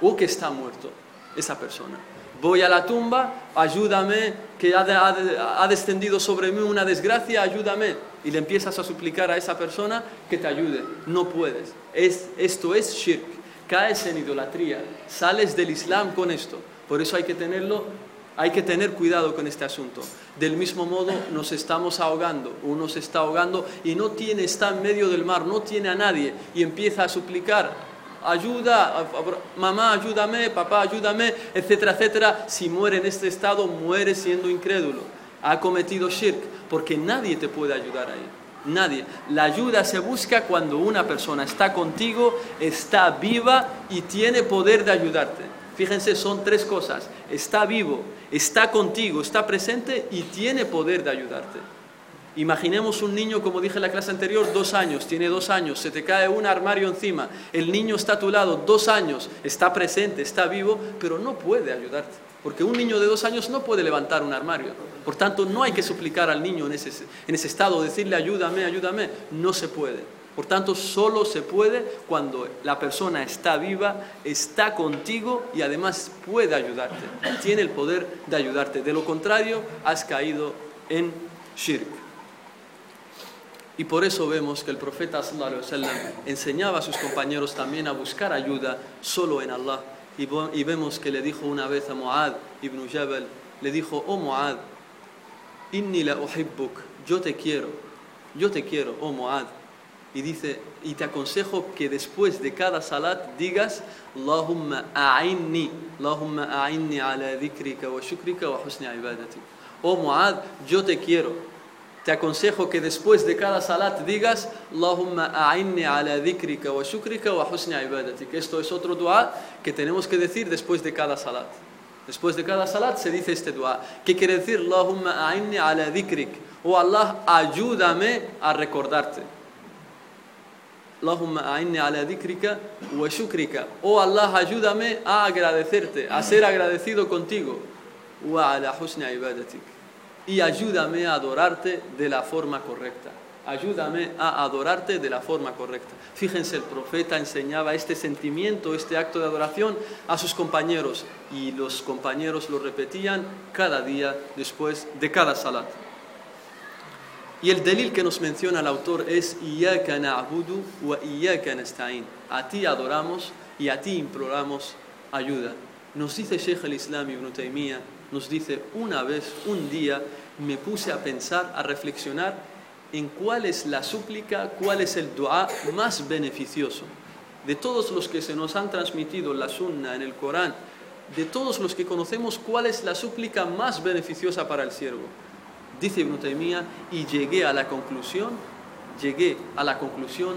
o que está muerto esa persona. Voy a la tumba, ayúdame, que ha, descendido sobre mí una desgracia, ayúdame. Y le empiezas a suplicar a esa persona que te ayude. No puedes. Es, esto es shirk. Caes en idolatría. Sales del Islam con esto. Por eso hay que tenerlo hay que tener cuidado con este asunto. Del mismo modo, nos estamos ahogando, uno se está ahogando y no tiene, está en medio del mar, no tiene a nadie y empieza a suplicar, ayuda, mamá, ayúdame, papá, ayúdame, etcétera, etcétera. Si muere en este estado, muere siendo incrédulo. Ha cometido shirk, porque nadie te puede ayudar ahí. Nadie. La ayuda se busca cuando una persona está contigo, está viva y tiene poder de ayudarte. Fíjense, son tres cosas. Está vivo, está contigo, está presente y tiene poder de ayudarte. Imaginemos un niño, como dije en la clase anterior, dos años, tiene dos años, se te cae un armario encima, el niño está a tu lado, dos años, está presente, está vivo, pero no puede ayudarte. Porque un niño de dos años no puede levantar un armario. Por tanto, no hay que suplicar al niño en ese, en ese estado, decirle ayúdame, ayúdame. No se puede. Por tanto, solo se puede cuando la persona está viva, está contigo y además puede ayudarte. Tiene el poder de ayudarte. De lo contrario, has caído en shirk. Y por eso vemos que el profeta enseñaba a sus compañeros también a buscar ayuda solo en Allah. Y, vemos que le dijo una vez a Muad ibn Jabal, le dijo, oh Muad, inni la uhibbuk, yo te quiero, yo te quiero, oh Muad y dice, y te aconsejo que después de cada salat digas, Allahumma a'inni, Allahumma a'inni ala dhikrika wa shukrika wa husni ibadati. Oh Muad, yo te quiero. Te aconsejo que después de cada salat digas, Allahumma a'inni ala dhikrika wa shukrika wa husni ibadati. Esto es otro dua que tenemos que decir después de cada salat. Después de cada salat se dice este dua. ¿Qué quiere decir? Allahumma a'inni ala dhikrik. Oh Allah, ayúdame a recordarte. Allahumma a'inni ala dhikrika wa shukrika. Oh Allah, ayúdame a agradecerte, a ser agradecido contigo. Wa ala ibadatik. Y ayúdame a adorarte de la forma correcta. Ayúdame a adorarte de la forma correcta. Fíjense, el profeta enseñaba este sentimiento, este acto de adoración a sus compañeros y los compañeros lo repetían cada día después de cada salat. Y el delil que nos menciona el autor es Iyaka na'budu wa. A ti adoramos y a ti imploramos ayuda. Nos dice Sheikh al-Islam ibn Taymiyyah, nos dice una vez, un día, me puse a pensar, a reflexionar en cuál es la súplica, cuál es el dua más beneficioso. De todos los que se nos han transmitido la sunna en el Corán, de todos los que conocemos, cuál es la súplica más beneficiosa para el siervo. Dice Ibn Taymiyyah, y llegué a la conclusión, llegué a la conclusión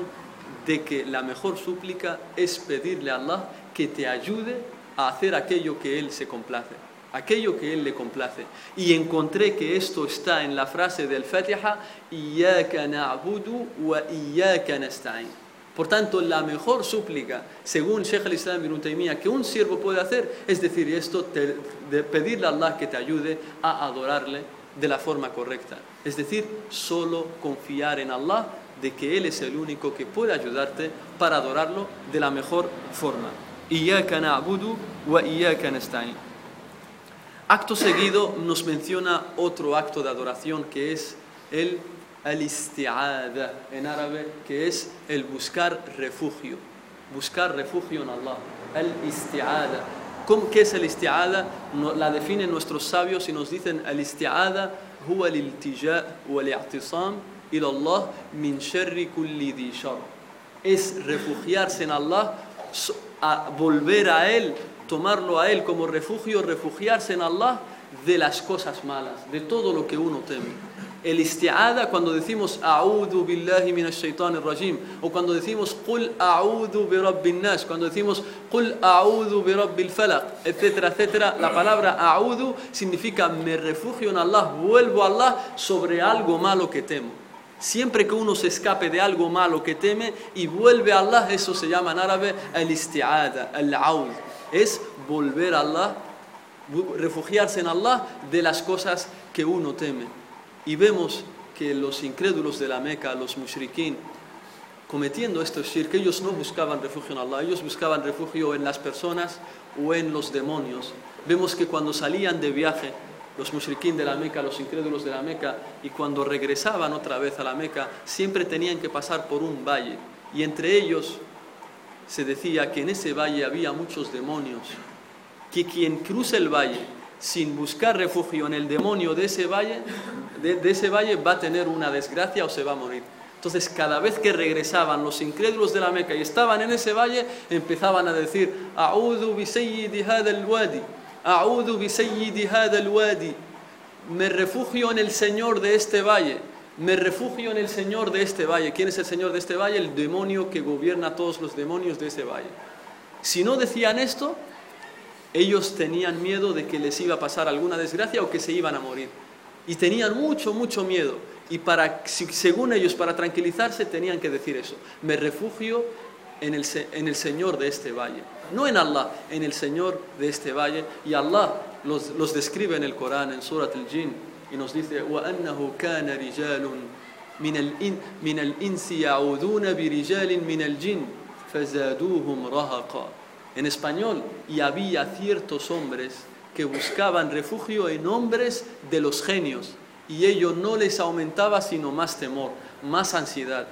de que la mejor súplica es pedirle a Allah que te ayude a hacer aquello que Él se complace, aquello que Él le complace. Y encontré que esto está en la frase del Fatiha, Iyaka na'budu wa iyaka nasta'in. Por tanto, la mejor súplica, según Sheikh al-Islam ibn Taymiyyah, que un siervo puede hacer, es decir esto, de pedirle a Allah que te ayude a adorarle de la forma correcta. Es decir, solo confiar en Allah de que Él es el único que puede ayudarte para adorarlo de la mejor forma. wa Acto seguido nos menciona otro acto de adoración que es el al-isti'ada en árabe, que es el buscar refugio. Buscar refugio en Allah. Al-isti'ada. ¿Qué es el isti'ada? La definen nuestros sabios y nos dicen al-isti'ada huwa al-iltija wa al-i'tisam ila Allah min sharri kulli di shar. Es refugiarse en Allah, a volver a Él tomarlo a Él como refugio, refugiarse en Allah de las cosas malas, de todo lo que uno teme. El isti'ada cuando decimos a'udhu billahi minash shaitanir rajim o cuando decimos qul a'udhu bi rabbin nas, cuando decimos qul a'udhu bi rabbil falaq, etcétera, etcétera, la palabra a'udhu significa me refugio en Allah, vuelvo a Allah sobre algo malo que temo. Siempre que uno se escape de algo malo que teme y vuelve a Allah, eso se llama en árabe el isti'ada, el aud es volver a Allah, refugiarse en Allah de las cosas que uno teme. Y vemos que los incrédulos de la Meca, los mushrikin, cometiendo estos shirk, ellos no buscaban refugio en Allah, ellos buscaban refugio en las personas o en los demonios. Vemos que cuando salían de viaje, los mushrikin de la Meca, los incrédulos de la Meca, y cuando regresaban otra vez a la Meca, siempre tenían que pasar por un valle. Y entre ellos se decía que en ese valle había muchos demonios, que quien cruce el valle sin buscar refugio en el demonio de ese valle, de, ese valle va a tener una desgracia o se va a morir. Entonces, cada vez que regresaban los incrédulos de la Meca y estaban en ese valle, empezaban a decir: A'udhu bi wadi, A'udhu bi wadi. Me refugio en el Señor de este valle me refugio en el Señor de este valle. ¿Quién es el Señor de este valle? El demonio que gobierna a todos los demonios de ese valle. Si no decían esto, ellos tenían miedo de que les iba a pasar alguna desgracia o que se iban a morir. Y tenían mucho, mucho miedo. Y para, según ellos, para tranquilizarse, tenían que decir eso. Me refugio en el, en el Señor de este valle. No en Allah, en el Señor de este valle. Y Allah los, los describe en el Corán, en Surat al-Jinn y nos dice وأنه كان رجال من الإن من الإنس يعوذون برجال من الجن فزادوهم رهقا en español, y había ciertos hombres que buscaban refugio en hombres de los genios, y ello no les aumentaba sino más temor, más ansiedad.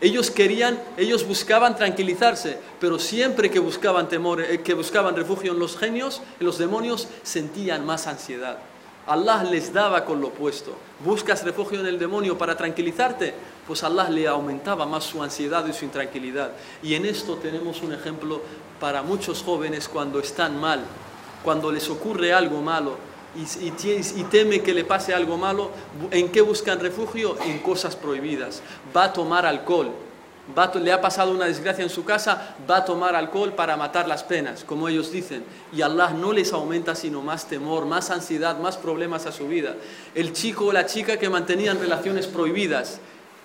Ellos querían, ellos buscaban tranquilizarse, pero siempre que buscaban temor, eh, que buscaban refugio en los genios, en los demonios, sentían más ansiedad. Allah les daba con lo opuesto. ¿Buscas refugio en el demonio para tranquilizarte? Pues Allah le aumentaba más su ansiedad y su intranquilidad. Y en esto tenemos un ejemplo para muchos jóvenes cuando están mal, cuando les ocurre algo malo y, y, teme que le pase algo malo, ¿en qué buscan refugio? En cosas prohibidas. Va a tomar alcohol, le ha pasado una desgracia en su casa, va a tomar alcohol para matar las penas, como ellos dicen. Y Allah no les aumenta sino más temor, más ansiedad, más problemas a su vida. El chico o la chica que mantenían relaciones prohibidas,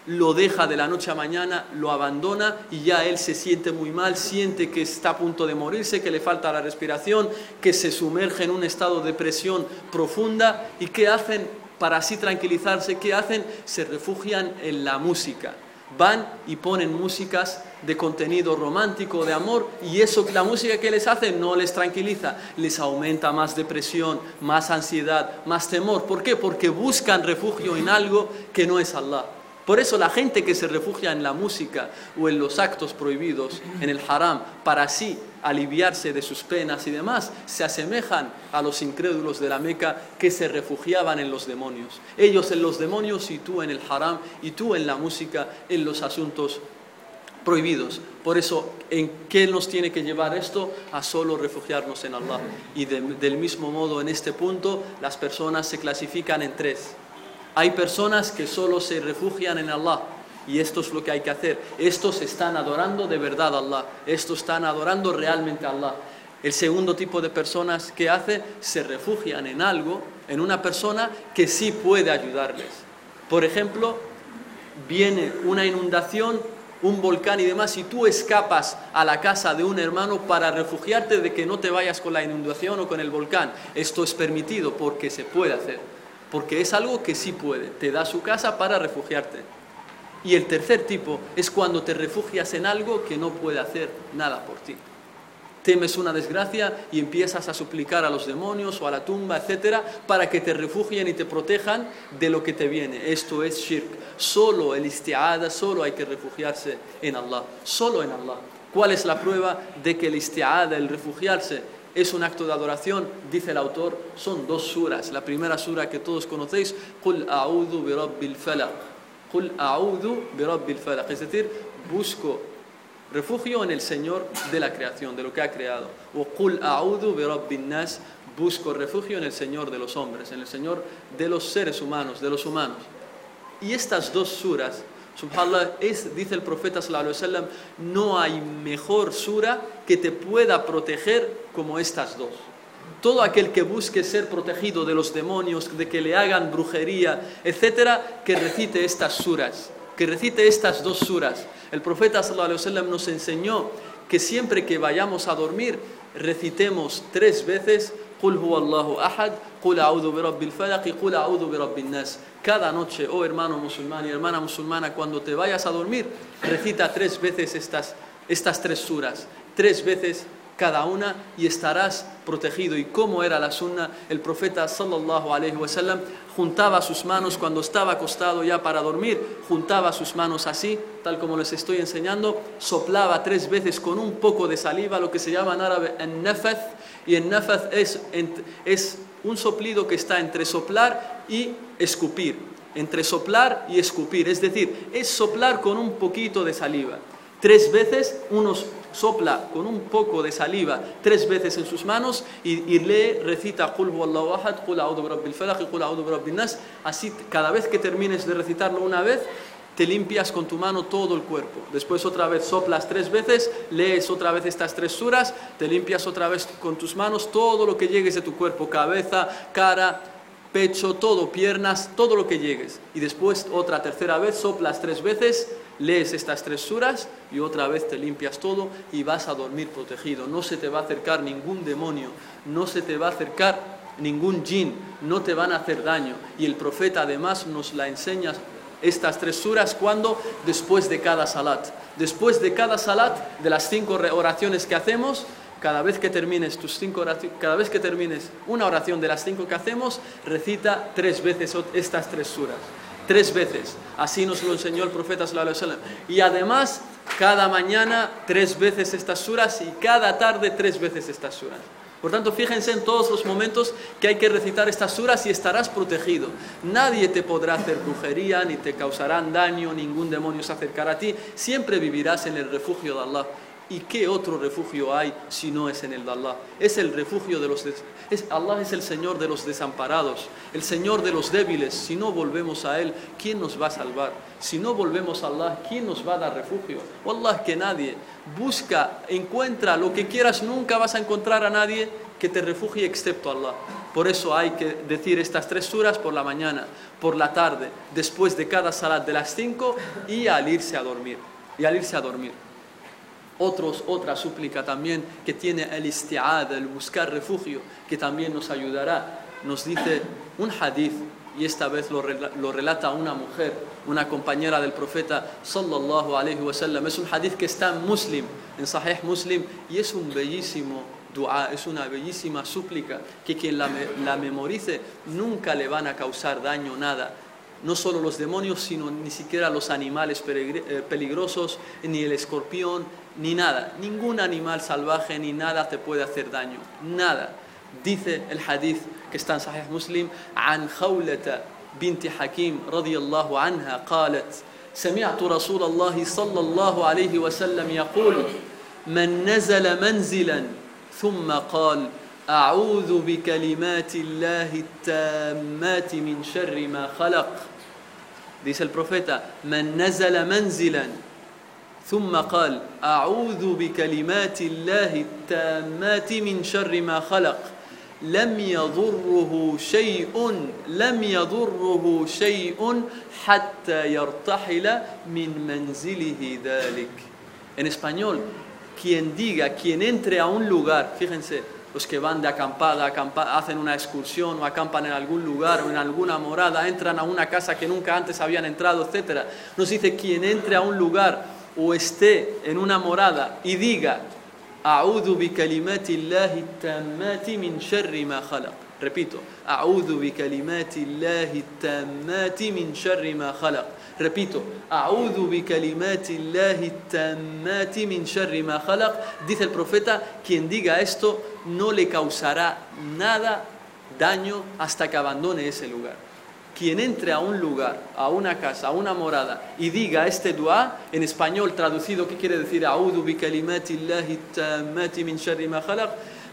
lo deja de la noche a mañana, lo abandona y ya él se siente muy mal, siente que está a punto de morirse, que le falta la respiración, que se sumerge en un estado de depresión profunda. ¿Y qué hacen para así tranquilizarse? ¿Qué hacen? Se refugian en la música van y ponen músicas de contenido romántico, de amor, y eso, la música que les hace no les tranquiliza, les aumenta más depresión, más ansiedad, más temor. ¿Por qué? Porque buscan refugio en algo que no es Allah. Por eso la gente que se refugia en la música o en los actos prohibidos, en el haram, para así aliviarse de sus penas y demás, se asemejan a los incrédulos de la Meca que se refugiaban en los demonios. Ellos en los demonios y tú en el haram y tú en la música, en los asuntos prohibidos. Por eso, ¿en qué nos tiene que llevar esto? A solo refugiarnos en Allah. Y del mismo modo, en este punto, las personas se clasifican en tres. Hay personas que solo se refugian en Allah y esto es lo que hay que hacer. Estos están adorando de verdad a Allah. Estos están adorando realmente a Allah. El segundo tipo de personas que hace se refugian en algo, en una persona que sí puede ayudarles. Por ejemplo, viene una inundación, un volcán y demás, y tú escapas a la casa de un hermano para refugiarte de que no te vayas con la inundación o con el volcán. Esto es permitido porque se puede hacer porque es algo que sí puede, te da su casa para refugiarte. Y el tercer tipo es cuando te refugias en algo que no puede hacer nada por ti. temes una desgracia y empiezas a suplicar a los demonios o a la tumba, etcétera, para que te refugien y te protejan de lo que te viene. Esto es shirk. Solo el isti'ada, solo hay que refugiarse en Allah, solo en Allah. ¿Cuál es la prueba de que el isti'ada, el refugiarse, es un acto de adoración, dice el autor, son dos suras. La primera sura que todos conocéis, Qul a'udhu bi rabbil falaq. Qul a'udhu bi rabbil falaq. Es decir, busco refugio en el Señor de la creación, de lo que ha creado. O Qul a'udhu bi rabbin nas. Busco refugio en el Señor de los hombres, en el Señor de los seres humanos, de los humanos. Y estas dos suras subhanallah, es, dice el profeta sallallahu alaihi wasallam, no hay mejor sura que te pueda proteger como estas dos. Todo aquel que busque ser protegido de los demonios, de que le hagan brujería, etcétera, que recite estas suras que recite estas dos suras. El profeta sallallahu nos enseñó que siempre que vayamos a dormir recitemos tres veces cada noche, oh hermano musulmán y hermana musulmana, cuando te vayas a dormir, recita tres veces estas, estas tres suras. Tres veces cada una y estarás protegido. ¿Y cómo era la sunna? El profeta sallallahu alaihi wasallam juntaba sus manos cuando estaba acostado ya para dormir, juntaba sus manos así, tal como les estoy enseñando, soplaba tres veces con un poco de saliva, lo que se llama en árabe en nafath, y en nafath es, es un soplido que está entre soplar y escupir, entre soplar y escupir, es decir, es soplar con un poquito de saliva. Tres veces unos sopla con un poco de saliva tres veces en sus manos y, lee, recita. Así cada vez que termines de recitarlo una vez, te limpias con tu mano todo el cuerpo. Después otra vez soplas tres veces, lees otra vez estas tres suras, te limpias otra vez con tus manos todo lo que llegues de tu cuerpo, cabeza, cara, pecho, todo, piernas, todo lo que llegues. Y después otra tercera vez soplas tres veces, lees estas tres suras y otra vez te limpias todo y vas a dormir protegido. No se te va a acercar ningún demonio, no se te va a acercar ningún jin, no te van a hacer daño. Y el profeta además nos la enseña estas tres suras cuando después de cada salat. Después de cada salat, de las cinco oraciones que hacemos, cada vez que termines tus cinco cada vez que termines una oración de las cinco que hacemos, recita tres veces estas tres suras tres veces. Así nos lo enseñó el profeta Y además, cada mañana tres veces estas suras y cada tarde tres veces estas suras. Por tanto, fíjense en todos los momentos que hay que recitar estas suras y estarás protegido. Nadie te podrá hacer brujería, ni te causarán daño, ningún demonio se acercará a ti. Siempre vivirás en el refugio de Allah. ¿Y qué otro refugio hay si no es en el de Allah? Es el refugio de los... Es, Allah es el Señor de los desamparados, el Señor de los débiles. Si no volvemos a Él, ¿quién nos va a salvar? Si no volvemos a Allah, ¿quién nos va a dar refugio? Allah que nadie. Busca, encuentra lo que quieras, nunca vas a encontrar a nadie que te refugie excepto Allah. Por eso hay que decir estas tres suras por la mañana, por la tarde, después de cada salat de las cinco y al irse a dormir. Y al irse a dormir. Otros, otra súplica también que tiene el isti'ad, el buscar refugio, que también nos ayudará. Nos dice un hadith, y esta vez lo, relata una mujer, una compañera del profeta sallallahu alaihi wasallam. Es un hadith que está en Muslim, en Sahih Muslim, y es un bellísimo dua, es una bellísima súplica que quien la, la memorice nunca le van a causar daño, nada no solo los demonios, sino ni siquiera los animales eh, peligrosos, ni el escorpión, ni nada. Ningún animal salvaje ni nada te puede hacer daño. Nada. Dice el hadith que está en Sahih Muslim, عن خولة بنت حكيم رضي الله عنها قالت سمعت رسول الله صلى الله عليه وسلم يقول من نزل منزلا ثم قال أعوذ بكلمات الله التامات من شر ما خلق dice el profeta من نزل منزلا ثم قال أعوذ بكلمات الله التامات من شر ما خلق لم يضره شيء لم يضره شيء حتى يرتحل من منزله ذلك En español, quien diga, quien entre a un lugar, fíjense, los que van de acampada, hacen una excursión o acampan en algún lugar o en alguna morada, entran a una casa que nunca antes habían entrado, etc. Nos dice quien entre a un lugar o esté en una morada y diga, A'udhu bi kalimati Allahi tammati min sharri ma khalaq. Repito, A'udhu bi kalimati Allahi tammati min sharri ma khalaq. Repito, A'udhu bi kalimati Allahi tammati min sharri ma khalaq. Dice el profeta, quien diga esto no le causará nada daño hasta que abandone ese lugar quien entre a un lugar, a una casa, a una morada y diga este dua, en español traducido, ¿qué quiere decir?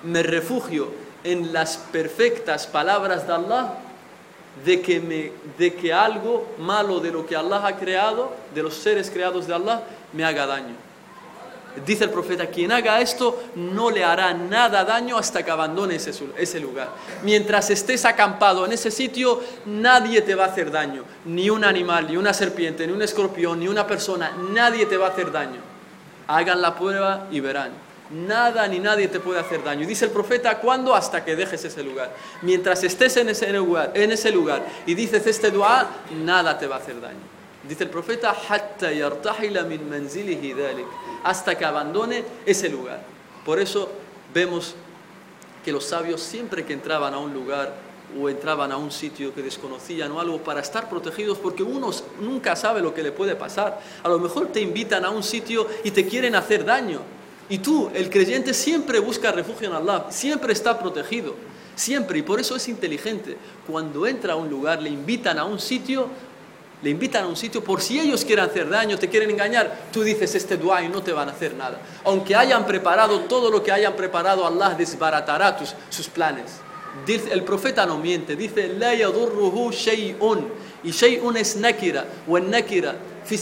Me refugio en las perfectas palabras de Allah de que, me, de que algo malo de lo que Allah ha creado, de los seres creados de Allah, me haga daño. Dice el profeta, quien haga esto no le hará nada daño hasta que abandone ese, ese, lugar. Mientras estés acampado en ese sitio, nadie te va a hacer daño. Ni un animal, ni una serpiente, ni un escorpión, ni una persona, nadie te va a hacer daño. Hagan la prueba y verán. Nada ni nadie te puede hacer daño. Dice el profeta, ¿cuándo? Hasta que dejes ese lugar. Mientras estés en ese lugar, en ese lugar y dices este dua, nada te va a hacer daño. Dice el profeta, hasta que abandone ese lugar. Por eso vemos que los sabios siempre que entraban a un lugar o entraban a un sitio que desconocían o algo para estar protegidos, porque uno nunca sabe lo que le puede pasar. A lo mejor te invitan a un sitio y te quieren hacer daño. Y tú, el creyente, siempre busca refugio en Allah, siempre está protegido, siempre. Y por eso es inteligente. Cuando entra a un lugar, le invitan a un sitio, le invitan a un sitio por si ellos quieren hacer daño, te quieren engañar, tú dices este dua y no te van a hacer nada. Aunque hayan preparado todo lo que hayan preparado, Allah desbaratará tus, sus planes. el profeta no miente, dice la yadurruhu shay'un y shay'un es nakira o nakira fi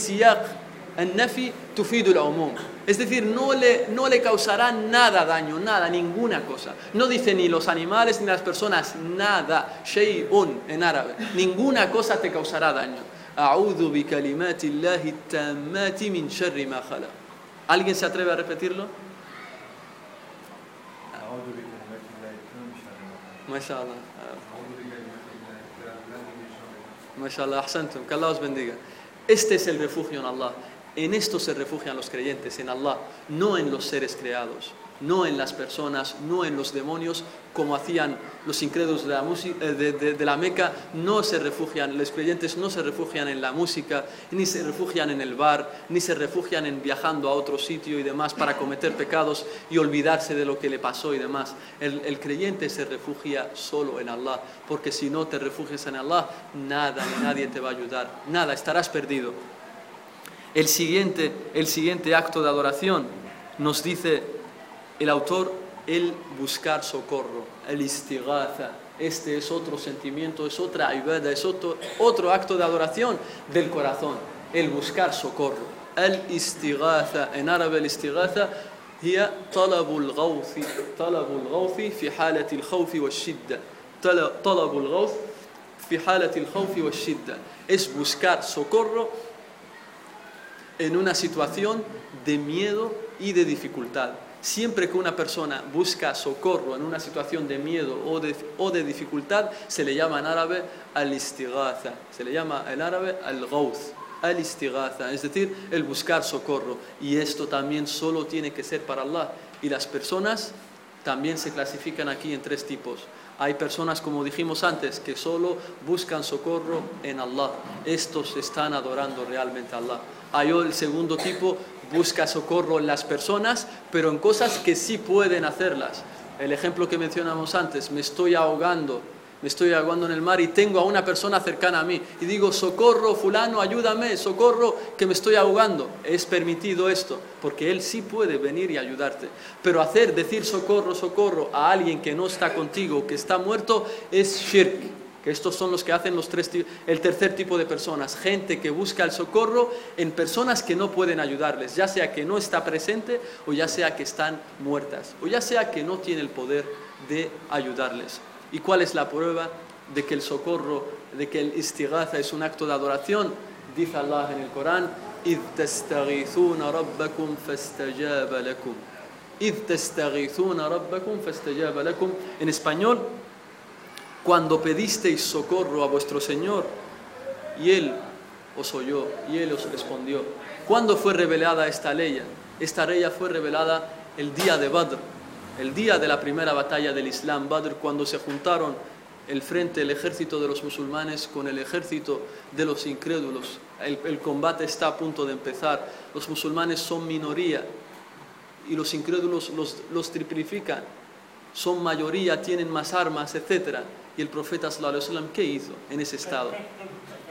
nafi tufidu al Es decir, no le, no le causará nada daño, nada, ninguna cosa. No dice ni los animales ni las personas, nada, shay'un en árabe. Ninguna cosa te causará daño. A'udhu bi kalimatillahi tammati min sharri ma khala. ¿Alguien se atreve a repetirlo? MashaAllah. MashaAllah, ahsantum. Que Allah os bendiga. Este es el refugio en Allah. En esto se refugian los creyentes, en Allah, no en los seres creados no en las personas, no en los demonios, como hacían los incrédulos de la, eh, de, la Meca, no se refugian, los creyentes no se refugian en la música, ni se refugian en el bar, ni se refugian en viajando a otro sitio y demás para cometer pecados y olvidarse de lo que le pasó y demás. El, el creyente se refugia solo en Allah, porque si no te refugias en Allah, nada ni nadie te va a ayudar, nada, estarás perdido. El siguiente, el siguiente acto de adoración nos dice el autor, el buscar socorro, el istighatha. Este es otro sentimiento, es otra ibada, es otro, otro acto de adoración del corazón, el buscar socorro. El istighatha, en árabe el istighatha, هي طلب الغوث طلب الغوث في حالة الخوف والشدة طلب الغوث في حالة الخوف والشدة es buscar socorro en una situación de miedo y de dificultad Siempre que una persona busca socorro en una situación de miedo o de, o de dificultad, se le llama en árabe al-istighatha, se le llama en árabe al-ghawth, al-istighatha, es decir, el buscar socorro. Y esto también solo tiene que ser para Allah. Y las personas también se clasifican aquí en tres tipos. Hay personas, como dijimos antes, que solo buscan socorro en Allah. Estos están adorando realmente a Allah. Hay el segundo tipo, busca socorro en las personas, pero en cosas que sí pueden hacerlas. El ejemplo que mencionamos antes, me estoy ahogando, me estoy ahogando en el mar y tengo a una persona cercana a mí y digo, socorro, fulano, ayúdame, socorro, que me estoy ahogando. Es permitido esto, porque él sí puede venir y ayudarte. Pero hacer, decir socorro, socorro a alguien que no está contigo, que está muerto, es shirk que estos son los que hacen los tres, el tercer tipo de personas, gente que busca el socorro en personas que no pueden ayudarles, ya sea que no está presente o ya sea que están muertas, o ya sea que no tiene el poder de ayudarles. ¿Y cuál es la prueba de que el socorro, de que el istighatha es un acto de adoración? Dice Allah en el Corán, En español, cuando pedisteis socorro a vuestro Señor y Él os oyó y Él os respondió. ¿Cuándo fue revelada esta ley? Esta ley fue revelada el día de Badr, el día de la primera batalla del Islam, Badr, cuando se juntaron el frente, el ejército de los musulmanes con el ejército de los incrédulos. El, combate está a punto de empezar. Los musulmanes son minoría y los incrédulos los, los triplifican. Son mayoría, tienen más armas, etc. Y el profeta sallallahu ¿qué hizo en ese estado?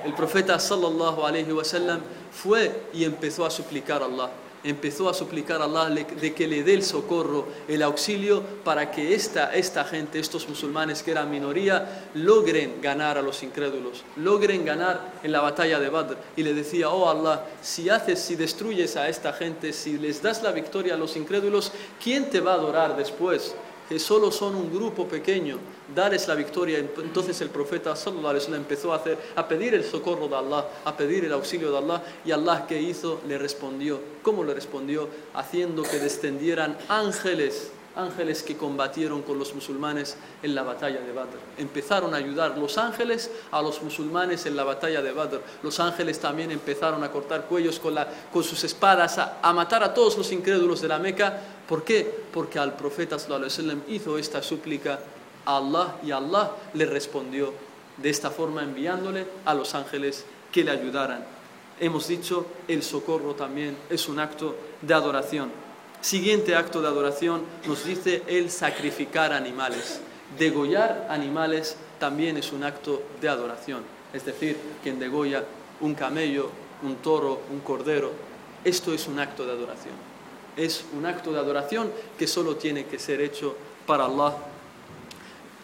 El profeta sallallahu alaihi wasallam fue y empezó a suplicar a Allah empezó a suplicar a Allah de que le dé el socorro, el auxilio, para que esta, esta gente, estos musulmanes que eran minoría, logren ganar a los incrédulos, logren ganar en la batalla de Badr. Y le decía, oh Allah, si haces, si destruyes a esta gente, si les das la victoria a los incrédulos, ¿quién te va a adorar después? Que solo son un grupo pequeño, darles la victoria. Entonces el profeta sallallahu alaihi empezó a, hacer, a pedir el socorro de Allah, a pedir el auxilio de Allah, y Allah que hizo le respondió. ¿Cómo le respondió? Haciendo que descendieran ángeles ángeles que combatieron con los musulmanes en la batalla de Badr. Empezaron a ayudar los ángeles a los musulmanes en la batalla de Badr. Los ángeles también empezaron a cortar cuellos con, la, con sus espadas, a, matar a todos los incrédulos de la Meca. ¿Por qué? Porque al profeta sallam, hizo esta súplica a Allah y Allah le respondió de esta forma enviándole a los ángeles que le ayudaran. Hemos dicho, el socorro también es un acto de adoración. Siguiente acto de adoración nos dice el sacrificar animales. Degollar animales también es un acto de adoración. Es decir, quien degolla un camello, un toro, un cordero, esto es un acto de adoración Es un acto de adoración que solo tiene que ser hecho para Allah.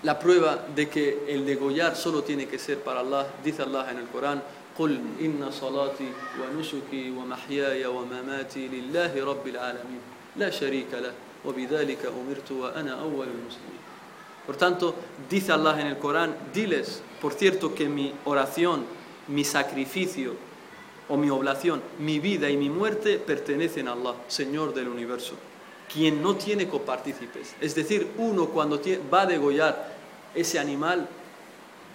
La prueba de que el degollar solo tiene que ser para Allah, dice Allah en el Corán, قل إن صلاتي ونسكي ومحياي ومماتي لله رب العالمين por tanto, dice Allah en el Corán, diles, por cierto, que mi oración, mi sacrificio o mi oblación, mi vida y mi muerte pertenecen a Allah, Señor del universo, quien no tiene copartícipes. Es decir, uno cuando va a degollar ese animal,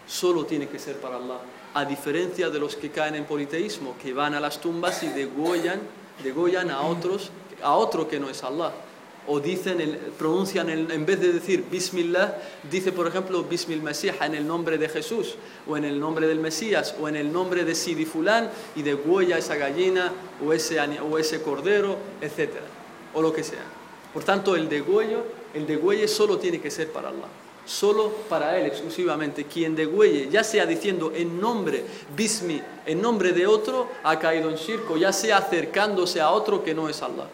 solo tiene que ser para Allah, a diferencia de los que caen en politeísmo, que van a las tumbas y degollan, degollan a otros a otro que no es Allah. O dicen, pronuncian en vez de decir Bismillah, dice por ejemplo Bismil Mesías en el nombre de Jesús, o en el nombre del Mesías, o en el nombre de Sidi Fulán, y degüella esa gallina, o ese, o ese cordero, etc. O lo que sea. Por tanto, el degüello, el degüelle solo tiene que ser para Allah solo para Él exclusivamente. Quien degüelle, ya sea diciendo en nombre, bismi, en nombre de otro, ha caído en shirk, ya sea acercándose a otro que no es Allah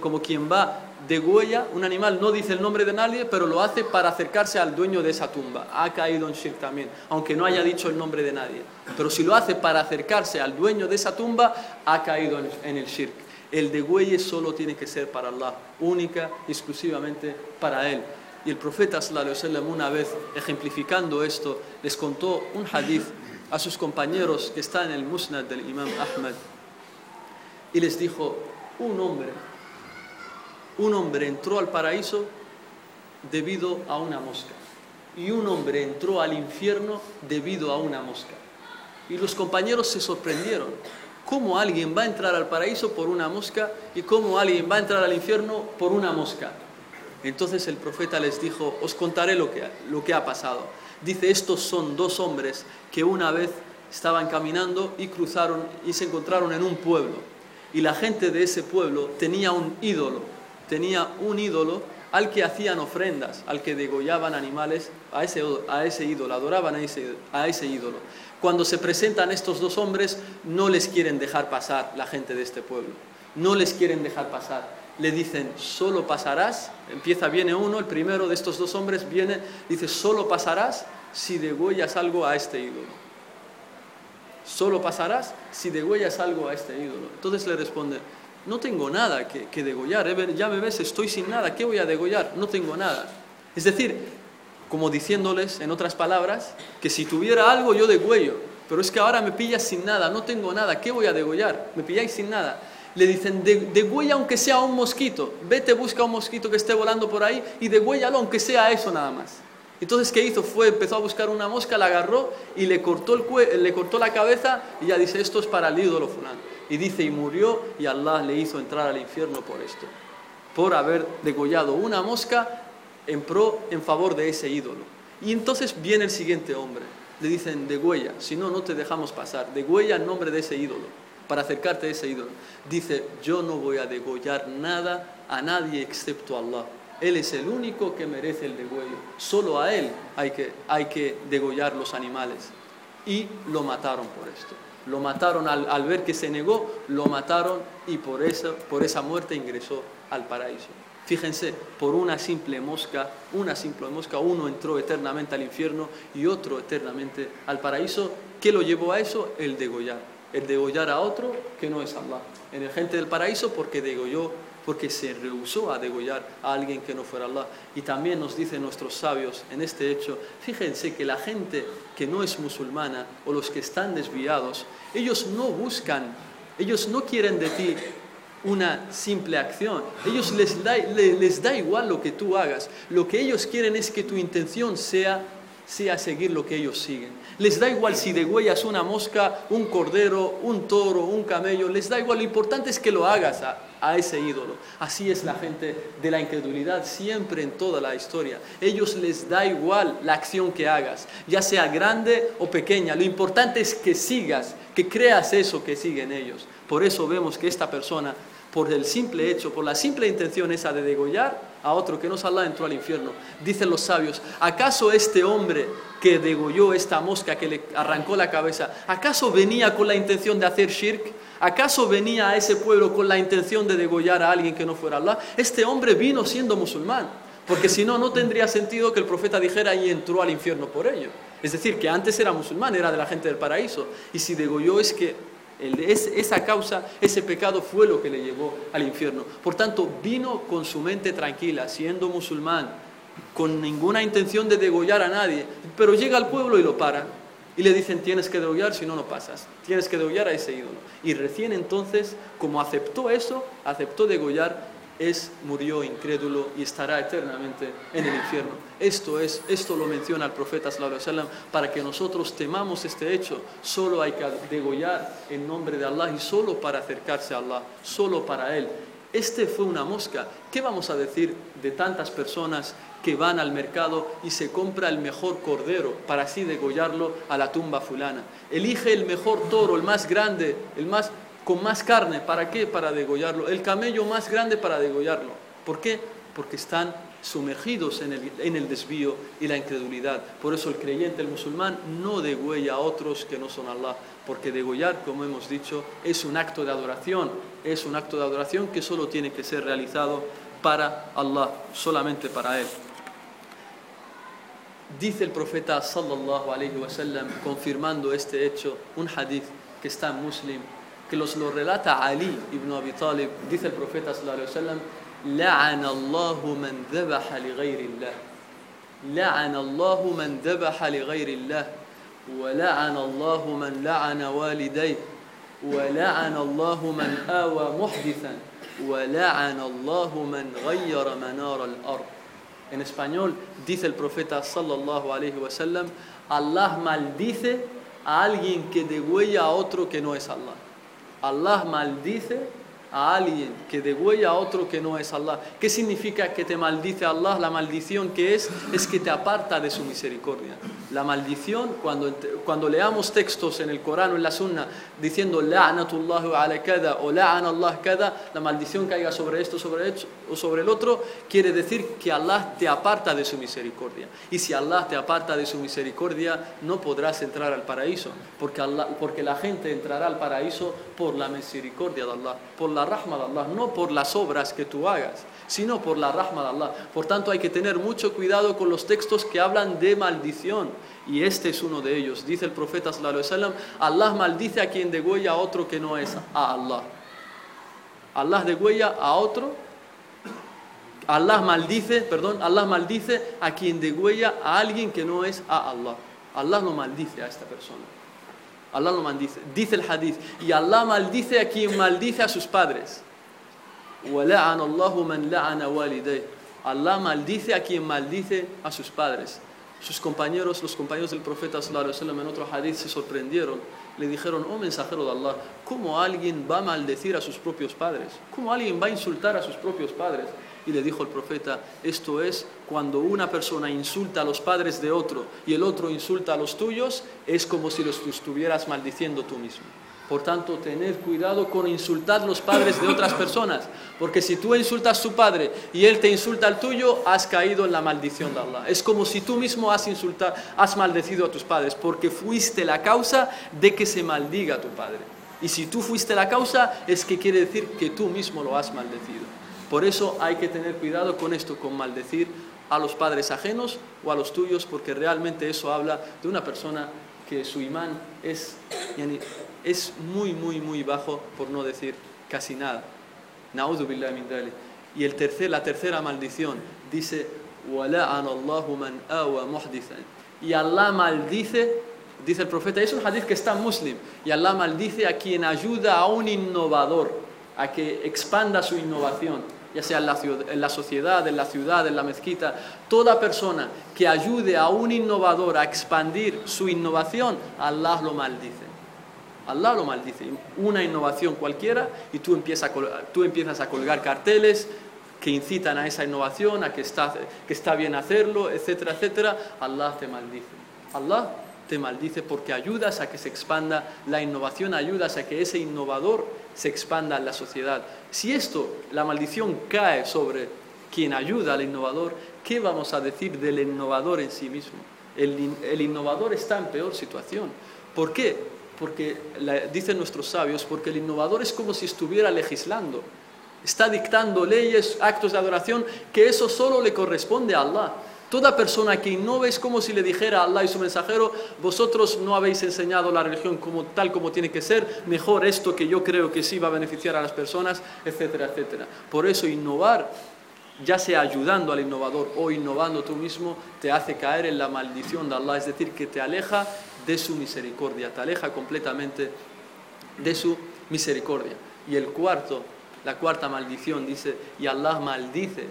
como quien va de huella, un animal no dice el nombre de nadie, pero lo hace para acercarse al dueño de esa tumba. Ha caído en shirk también, aunque no haya dicho el nombre de nadie. Pero si lo hace para acercarse al dueño de esa tumba, ha caído en el shirk. El degüelle solo tiene que ser para Allah, única, exclusivamente para Él. Y el profeta sallallahu una vez ejemplificando esto les contó un hadith a sus compañeros que está en el musnad del imam Ahmad y les dijo un hombre, un hombre entró al paraíso debido a una mosca y un hombre entró al infierno debido a una mosca. Y los compañeros se sorprendieron. ¿Cómo alguien va a entrar al paraíso por una mosca y cómo alguien va a entrar al infierno por una mosca? Entonces el profeta les dijo, os contaré lo que, lo que ha pasado. Dice, estos son dos hombres que una vez estaban caminando y cruzaron y se encontraron en un pueblo y la gente de ese pueblo tenía un ídolo, tenía un ídolo al que hacían ofrendas, al que degollaban animales, a ese, a ese ídolo, adoraban a ese, a ese ídolo. Cuando se presentan estos dos hombres, no les quieren dejar pasar la gente de este pueblo, no les quieren dejar pasar. Le dicen, solo pasarás, empieza, viene uno, el primero de estos dos hombres viene, dice, solo pasarás si degollas algo a este ídolo solo pasarás si degüellas algo a este ídolo. Entonces le responde, no tengo nada que, degollar, ya me ves, estoy sin nada, ¿qué voy a degollar? No tengo nada. Es decir, como diciéndoles, en otras palabras, que si tuviera algo yo degüello, pero es que ahora me pillas sin nada, no tengo nada, ¿qué voy a degollar? Me pilláis sin nada. Le dicen, degüella aunque sea un mosquito, vete, busca un mosquito que esté volando por ahí y degüéllalo aunque sea eso nada más. Entonces, ¿qué hizo? Fue, empezó a buscar una mosca, la agarró y le cortó, el le cortó la cabeza y ya dice, esto es para el ídolo fulano. Y dice, y murió y Allah le hizo entrar al infierno por esto. por haber degollado una mosca en pro, en favor de ese ídolo. Y entonces viene el siguiente hombre, le dicen degüella, si no, no te dejamos pasar, degüella en nombre de ese ídolo, para acercarte a ese ídolo. Dice, yo no voy a degollar nada a nadie excepto a Allah. Él es el único que merece el degüello. Solo a Él hay que, hay que degollar los animales. Y lo mataron por esto. Lo mataron al, ver que se negó, lo mataron y por, eso, por esa muerte ingresó al paraíso. Fíjense, por una simple mosca, una simple mosca, uno entró eternamente al infierno y otro eternamente al paraíso. ¿Qué lo llevó a eso? El degollar. El degollar a otro que no es Allah. En el gente del paraíso porque degolló porque se rehusó a degollar a alguien que no fuera Allah. Y también nos dicen nuestros sabios en este hecho, fíjense que la gente que no es musulmana o los que están desviados, ellos no buscan, ellos no quieren de ti una simple acción. Ellos les da, les da igual lo que tú hagas. Lo que ellos quieren es que tu intención sea sea seguir lo que ellos siguen. Les da igual si degüellas una mosca, un cordero, un toro, un camello, les da igual. Lo importante es que lo hagas a, ese ídolo. Así es la gente de la incredulidad siempre en toda la historia. Ellos les da igual la acción que hagas, ya sea grande o pequeña. Lo importante es que sigas, que creas eso que siguen ellos. Por eso vemos que esta persona, por el simple hecho, por la simple intención esa de degollar a otro que no Allah, entró al infierno. Dicen los sabios, ¿acaso este hombre que degolló esta mosca, que le arrancó la cabeza, ¿acaso venía con la intención de hacer shirk? ¿Acaso venía a ese pueblo con la intención de degollar a alguien que no fuera Allah? Este hombre vino siendo musulmán, porque si no, no tendría sentido que el profeta dijera y entró al infierno por ello. Es decir, que antes era musulmán, era de la gente del paraíso, y si degolló es que esa causa, ese pecado fue lo que le llevó al infierno. Por tanto, vino con su mente tranquila, siendo musulmán, con ninguna intención de degollar a nadie, pero llega al pueblo y lo para y le dicen tienes que degollar si no, no pasas, tienes que degollar a ese ídolo. Y recién entonces, como aceptó eso, aceptó degollar, es, murió incrédulo y estará eternamente en el infierno. Esto, es, esto lo menciona el profeta sallallahu para que nosotros temamos este hecho. Solo hay que degollar en nombre de Allah y solo para acercarse a Allah, solo para Él. Este fue una mosca. ¿Qué vamos a decir de tantas personas que van al mercado y se compra el mejor cordero para así degollarlo a la tumba fulana? Elige el mejor toro, el más grande, el más con más carne. ¿Para qué? Para degollarlo. El camello más grande para degollarlo. ¿Por qué? Porque están sumergidos en el, en el, desvío y la incredulidad. Por eso el creyente, el musulmán, no degüella a otros que no son Allah, porque degollar, como hemos dicho, es un acto de adoración, es un acto de adoración que solo tiene que ser realizado para Allah, solamente para Él. Dice el profeta sallallahu alaihi wasallam, confirmando este hecho, un hadith que está en Muslim, que los lo relata Ali ibn Abi Talib, dice el profeta sallallahu alaihi wasallam, لعن الله من ذبح لغير الله لعن الله من ذبح لغير الله ولعن الله من لعن والديه ولعن الله من آوى محدثا ولعن الله من غير منار الأرض En español dice el profeta sallallahu alaihi wasallam, Allah maldice a alguien que degüella a otro que no es Allah. Allah maldice a alguien que degüella a otro que no es Allah. ¿Qué significa que te maldice Allah? La maldición que es es que te aparta de su misericordia. La maldición, cuando, cuando leamos textos en el Corán o en la Sunna diciendo la'natullahu ala kada o la'ana Allah kada, la maldición caiga sobre esto sobre o sobre el otro, quiere decir que Allah te aparta de su misericordia. Y si Allah te aparta de su misericordia, no podrás entrar al paraíso, porque, Allah, porque la gente entrará al paraíso por la misericordia de Allah, por la rahma de Allah, no por las obras que tú hagas, sino por la rahma de Allah. Por tanto, hay que tener mucho cuidado con los textos que hablan de maldición. Y este es uno de ellos. Dice el profeta Allah maldice a quien degüella a otro que no es a Allah. Allah degüella a otro Allah maldice, perdón, Allah maldice a quien degüella a alguien que no es a Allah. Allah no maldice a esta persona. Allah lo maldice. Dice el hadith. Y Allah maldice a quien maldice a sus padres. Allah maldice a quien maldice a sus padres. sus compañeros, los compañeros del profeta wasallam en otro hadith se sorprendieron. Le dijeron, oh mensajero de Allah, ¿cómo alguien va a maldecir a sus propios padres? ¿Cómo alguien va a insultar a sus propios padres? Y le dijo el profeta, esto es cuando una persona insulta a los padres de otro y el otro insulta a los tuyos, es como si los estuvieras maldiciendo tú mismo. Por tanto, tener cuidado con insultar los padres de otras personas, porque si tú insultas a su padre y él te insulta al tuyo, has caído en la maldición de Allah. Es como si tú mismo has insultado, has maldecido a tus padres, porque fuiste la causa de que se maldiga a tu padre. Y si tú fuiste la causa, es que quiere decir que tú mismo lo has maldecido. Por eso hay que tener cuidado con esto, con maldecir a los padres ajenos o a los tuyos, porque realmente eso habla de una persona que su imán es es muy, muy, muy bajo, por no decir casi nada. Y el tercer, la tercera maldición dice, y Allah maldice, dice el profeta, es un hadith que está muslim, y Allah maldice a quien ayuda a un innovador a que expanda su innovación, ya sea en la, en la sociedad, en la ciudad, en la mezquita, toda persona que ayude a un innovador a expandir su innovación, Allah lo maldice. Allah lo maldice. Una innovación cualquiera y tú empiezas, a, colgar carteles que incitan a esa innovación, a que está, que está bien hacerlo, etcétera, etcétera. Allah te maldice. Allah te maldice porque ayudas a que se expanda la innovación, ayudas a que ese innovador se expanda en la sociedad. Si esto, la maldición cae sobre quien ayuda al innovador, ¿qué vamos a decir del innovador en sí mismo? El, innovador está en peor situación. ¿Por qué? porque dicen nuestros sabios, porque el innovador es como si estuviera legislando, está dictando leyes, actos de adoración, que eso solo le corresponde a Allah. Toda persona que innova es como si le dijera a Allah y su mensajero, vosotros no habéis enseñado la religión como, tal como tiene que ser, mejor esto que yo creo que sí va a beneficiar a las personas, etcétera, etcétera. Por eso innovar, ya sea ayudando al innovador o innovando tú mismo, te hace caer en la maldición de Allah, es decir, que te aleja de su misericordia, te aleja completamente de su misericordia. Y el cuarto, la cuarta maldición dice, y Allah maldice,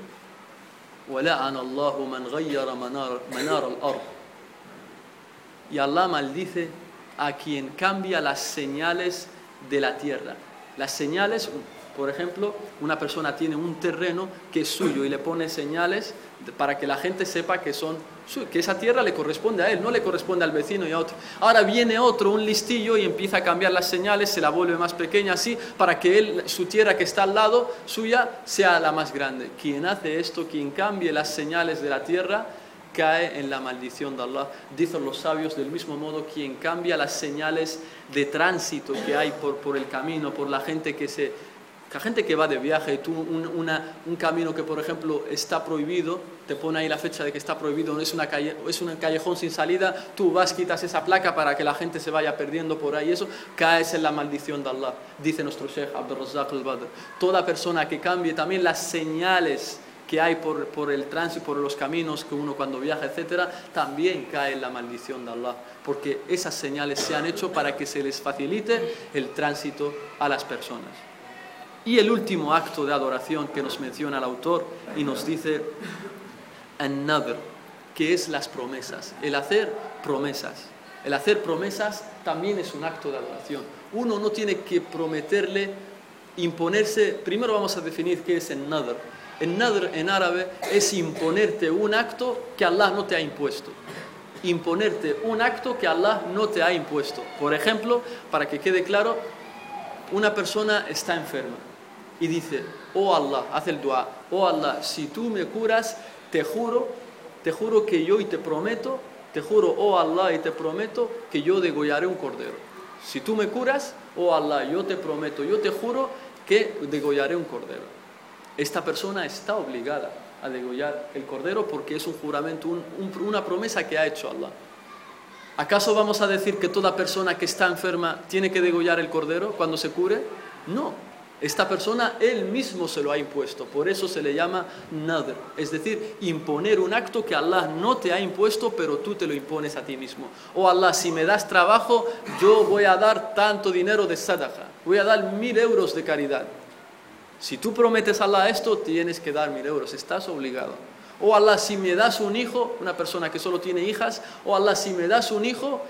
y Allah maldice a quien cambia las señales de la tierra. Las señales, por ejemplo, una persona tiene un terreno que es suyo y le pone señales para que la gente sepa que son que esa tierra le corresponde a él, no le corresponde al vecino y a otro. Ahora viene otro, un listillo, y empieza a cambiar las señales, se la vuelve más pequeña así, para que él, su tierra que está al lado suya sea la más grande. Quien hace esto, quien cambie las señales de la tierra, cae en la maldición de Allah. Dicen los sabios del mismo modo, quien cambia las señales de tránsito que hay por, por el camino, por la gente que se la gente que va de viaje, tú un, camino que por ejemplo está prohibido, te pone ahí la fecha de que está prohibido, es, una es un callejón sin salida, tú vas, quitas esa placa para que la gente se vaya perdiendo por ahí, eso caes en la maldición de Allah, dice nuestro Sheikh Abdul Razak al-Badr. Toda persona que cambie también las señales que hay por, por, el tránsito, por los caminos que uno cuando viaja, etcétera, también cae en la maldición de Allah, porque esas señales se han hecho para que se les facilite el tránsito a las personas. Y el último acto de adoración que nos menciona el autor y nos dice another, que es las promesas, el hacer promesas. El hacer promesas también es un acto de adoración. Uno no tiene que prometerle, imponerse, primero vamos a definir qué es. El nadr en árabe es imponerte un acto que Allah no te ha impuesto. Imponerte un acto que Allah no te ha impuesto. Por ejemplo, para que quede claro, una persona está enferma y dice, oh Allah, hace el dua, oh Allah, si tú me curas, te juro, te juro que yo y te prometo, te juro, oh Allah, y te prometo que yo degollaré un cordero. Si tú me curas, oh Allah, yo te prometo, yo te juro que degollaré un cordero. Esta persona está obligada a degollar el cordero porque es un juramento, una promesa que ha hecho Allah. ¿Acaso vamos a decir que toda persona que está enferma tiene que degollar el cordero cuando se cure? No, esta persona él mismo se lo ha impuesto, por eso se le llama nadr, es decir, imponer un acto que Allah no te ha impuesto, pero tú te lo impones a ti mismo. Oh Allah, si me das trabajo, yo voy a dar tanto dinero de sadaqa, voy a dar mil euros de caridad. Si tú prometes a Allah esto, tienes que dar mil euros, estás obligado. O Allah, si me das un hijo, una persona que solo tiene hijas, o Allah, si me das un hijo,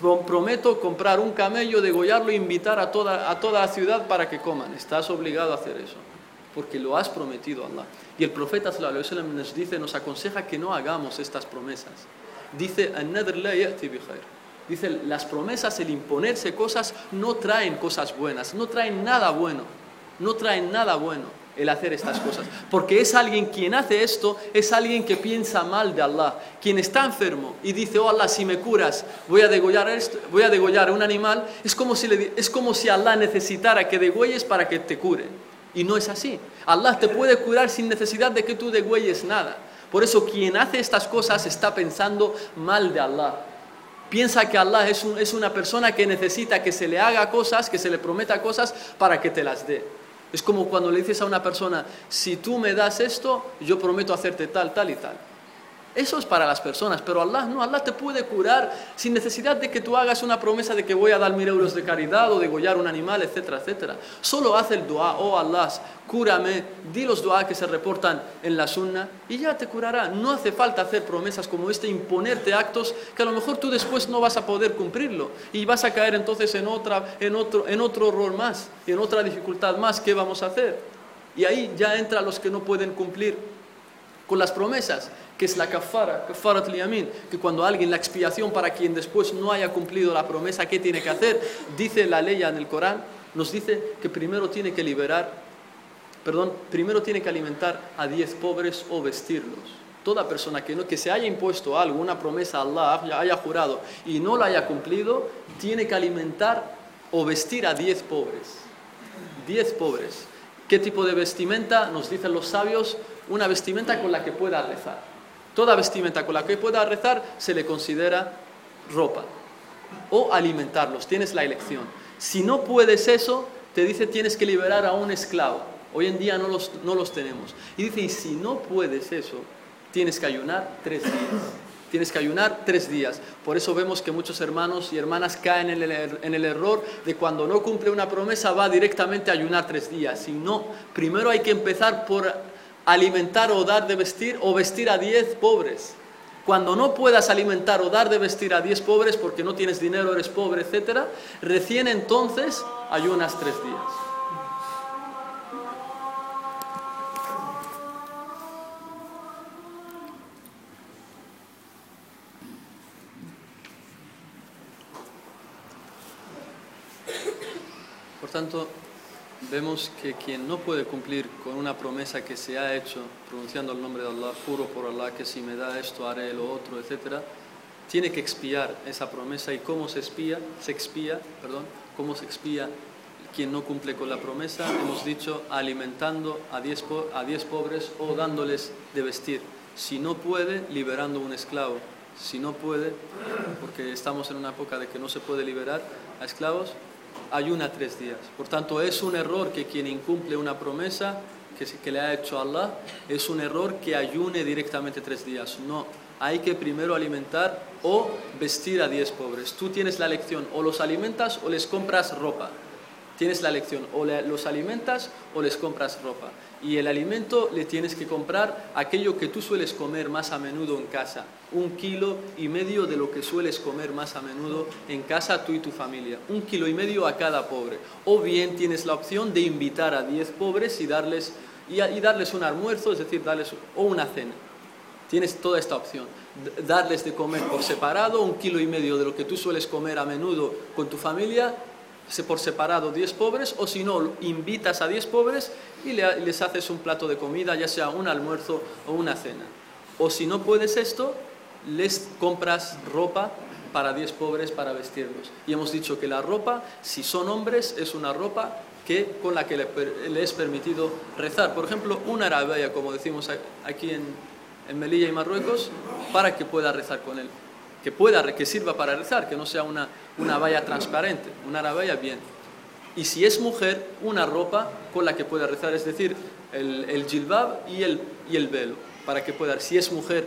prometo comprar un camello, degollarlo e invitar a toda, a toda la ciudad para que coman. Estás obligado a hacer eso, porque lo has prometido a Allah. Y el profeta nos dice, nos aconseja que no hagamos estas promesas. Dice, Dice, las promesas, el imponerse cosas, no traen cosas buenas, no traen nada bueno, no traen nada bueno el hacer estas cosas. Porque es alguien quien hace esto, es alguien que piensa mal de Allah. Quien está enfermo y dice, oh Allah, si me curas, voy a degollar, voy a degollar un animal, es como, si le, es como si Allah necesitara que degüelles para que te cure. Y no es así. Allah te puede curar sin necesidad de que tú degüelles nada. Por eso quien hace estas cosas está pensando mal de Allah. Piensa que Allah es, es una persona que necesita que se le haga cosas, que se le prometa cosas para que te las dé. Es como cuando le dices a una persona, si tú me das esto, yo prometo hacerte tal, tal y tal. Eso es para las personas, pero Allah no, Allah te puede curar sin necesidad de que tú hagas una promesa de que voy a dar mil euros de caridad o degollar un animal, etcétera, etcétera. Solo haz el dua, oh Allah, cúrame, di los dua que se reportan en la sunna y ya te curará. No hace falta hacer promesas como este, imponerte actos que a lo mejor tú después no vas a poder cumplirlo y vas a caer entonces en, otra, en, otro, en otro error más, en otra dificultad más. ¿Qué vamos a hacer? Y ahí ya entra los que no pueden cumplir con las promesas que es la kafara, kafarat liyamin, que cuando alguien, la expiación para quien después no haya cumplido la promesa, ¿qué tiene que hacer? Dice la ley en el Corán, nos dice que primero tiene que liberar, perdón, primero tiene que alimentar a diez pobres o vestirlos. Toda persona que, no, que se haya impuesto algo, una promesa a Allah, haya jurado y no la haya cumplido, tiene que alimentar o vestir a diez pobres. Diez pobres. ¿Qué tipo de vestimenta? Nos dicen los sabios, una vestimenta con la que pueda rezar. Toda vestimenta con la que pueda rezar se le considera ropa. O alimentarlos, tienes la elección. Si no puedes eso, te dice tienes que liberar a un esclavo. Hoy en día no los, no los tenemos. Y dice, y si no puedes eso, tienes que ayunar tres días. Tienes que ayunar tres días. Por eso vemos que muchos hermanos y hermanas caen en el, er, en el, error de cuando no cumple una promesa va directamente a ayunar tres días. Si no, primero hay que empezar por alimentar o dar de vestir o vestir a diez pobres. Cuando no puedas alimentar o dar de vestir a diez pobres porque no tienes dinero, eres pobre, etc., recién entonces ayunas tres días. Por tanto, vemos que quien no puede cumplir con una promesa que se ha hecho pronunciando el nombre de Allah, juro por Allah que si me da esto haré lo otro, etc., tiene que expiar esa promesa y cómo se expía, se expía, perdón, cómo se expía quien no cumple con la promesa, hemos dicho alimentando a diez, a diez pobres o dándoles de vestir. Si no puede, liberando un esclavo. Si no puede, porque estamos en una época de que no se puede liberar a esclavos, ayuna tres días. Por tanto, es un error que quien incumple una promesa que, que le ha hecho Allah, es un error que ayune directamente tres días. No, hay que primero alimentar o vestir a diez pobres. Tú tienes la elección, o los alimentas o les compras ropa. Tienes la elección, o los alimentas o les compras ropa y el alimento le tienes que comprar aquello que tú sueles comer más a menudo en casa, un kilo y medio de lo que sueles comer más a menudo en casa tú y tu familia, un kilo y medio a cada pobre. O bien tienes la opción de invitar a 10 pobres y darles, y, darles un almuerzo, es decir, darles o una cena. Tienes toda esta opción. Darles de comer por separado, un kilo y medio de lo que tú sueles comer a menudo con tu familia por separado 10 pobres o si no, invitas a 10 pobres y les haces un plato de comida, ya sea un almuerzo o una cena. O si no puedes esto, les compras ropa para 10 pobres para vestirlos. Y hemos dicho que la ropa, si son hombres, es una ropa que, con la que le, es permitido rezar. Por ejemplo, una arabella, como decimos aquí en, en Melilla y Marruecos, para que pueda rezar con él que pueda, que sirva para rezar, que no sea una, una valla transparente, una valla bien. Y si es mujer, una ropa con la que pueda rezar, es decir, el, el jilbab y el, y el velo, para que pueda, si es mujer,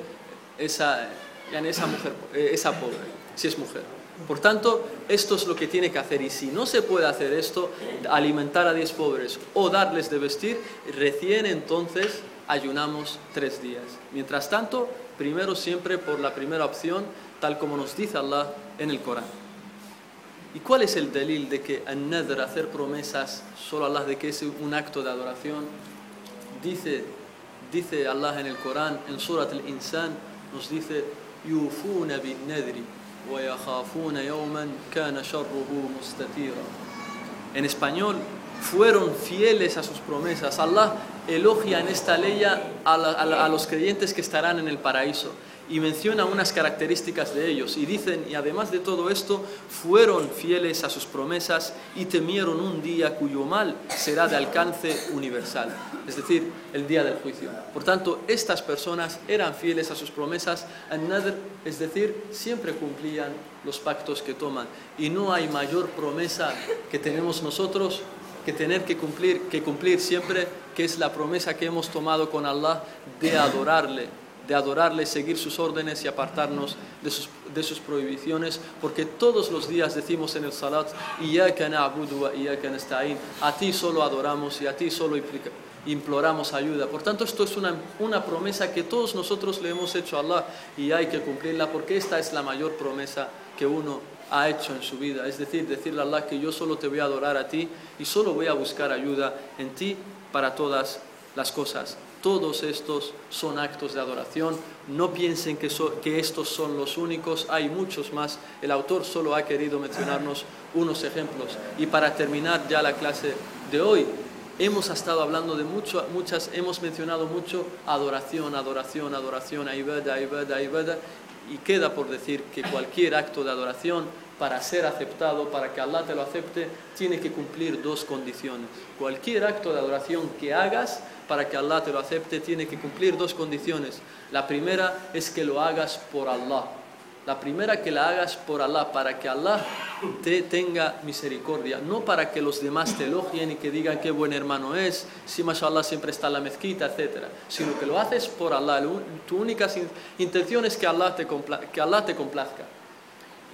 esa, esa mujer, eh, esa pobre, si es mujer. Por tanto, esto es lo que tiene que hacer y si no se puede hacer esto, alimentar a 10 pobres o darles de vestir, recién entonces ayunamos tres días. Mientras tanto, primero siempre por la primera opción, tal como nos dice Allah en el Corán. ¿Y cuál es el delil de que al nadr, hacer promesas, solo Allah de que es un acto de adoración? Dice, dice Allah en el Corán, en Surat al-Insan, nos dice, yufuna bin nadri wa kana sharruhu mustatira. En español, fueron fieles a sus promesas. Allah elogia en esta ley a, a los creyentes que estarán en el paraíso y menciona unas características de ellos y dicen, y además de todo esto, fueron fieles a sus promesas y temieron un día cuyo mal será de alcance universal, es decir, el día del juicio. Por tanto, estas personas eran fieles a sus promesas, es decir, siempre cumplían los pactos que toman y no hay mayor promesa que tenemos nosotros que tener que cumplir, que cumplir siempre, que es la promesa que hemos tomado con Allah de adorarle, de adorarle, seguir sus órdenes y apartarnos de sus, de sus prohibiciones, porque todos los días decimos en el salat, a ti solo adoramos y a ti solo imploramos ayuda. Por tanto, esto es una, una promesa que todos nosotros le hemos hecho a Allah y hay que cumplirla, porque esta es la mayor promesa que uno ha hecho en su vida. Es decir, decirle a Allah que yo solo te voy a adorar a ti y solo voy a buscar ayuda en ti para todas las cosas. Todos estos son actos de adoración. No piensen que, estos son los únicos, hay muchos más. El autor solo ha querido mencionarnos unos ejemplos. Y para terminar ya la clase de hoy, hemos estado hablando de mucho, muchas, hemos mencionado mucho adoración, adoración, adoración, ibada, ibada, ibada. Y queda por decir que cualquier acto de adoración, para ser aceptado, para que Allah te lo acepte, tiene que cumplir dos condiciones. Cualquier acto de adoración que hagas, para que Allah te lo acepte, tiene que cumplir dos condiciones. La primera es que lo hagas por Allah. La primera que la hagas por Allah, para que Allah te tenga misericordia, no para que los demás te elogien y que digan qué buen hermano es, si mashallah siempre está en la mezquita, etc. Sino que lo haces por Allah. Tu única intención es que Allah que Allah te complazca.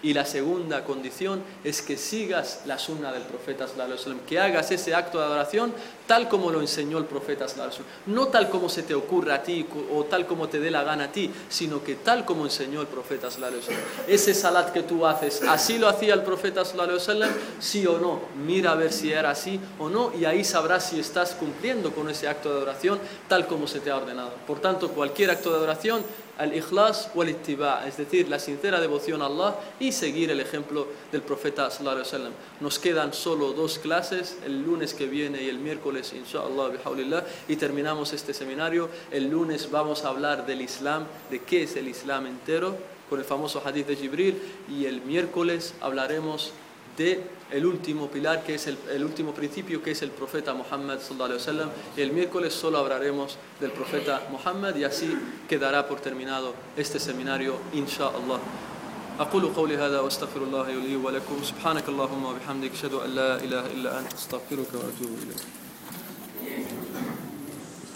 Y la segunda condición es que sigas la sunna del profeta sallallahu que hagas ese acto de adoración tal como lo enseñó el profeta sallallahu no tal como se te ocurra a ti o tal como te dé la gana a ti, sino que tal como enseñó el profeta sallallahu Ese salat que tú haces, así lo hacía el profeta sallallahu sí o no, mira a ver si era así o no y ahí sabrás si estás cumpliendo con ese acto de adoración tal como se te ha ordenado. Por tanto, cualquier acto de adoración al-ikhlas o al-ittiba, es decir, la sincera devoción a Allah y seguir el ejemplo del profeta sallallahu wasallam. Nos quedan solo dos clases, el lunes que viene y el miércoles, inshallah, y terminamos este seminario. El lunes vamos a hablar del Islam, de qué es el Islam entero, con el famoso hadith de Jibril, y el miércoles hablaremos de el último pilar, que es el, el, último principio, que es el profeta Muhammad sallallahu alaihi wasallam. Y el miércoles solo hablaremos del profeta Muhammad y así quedará por terminado este seminario, inshallah. أقول قولي هذا وأستغفر الله لي ولكم سبحانك اللهم وبحمدك أشهد أن لا إله إلا أنت أستغفرك وأتوب إليك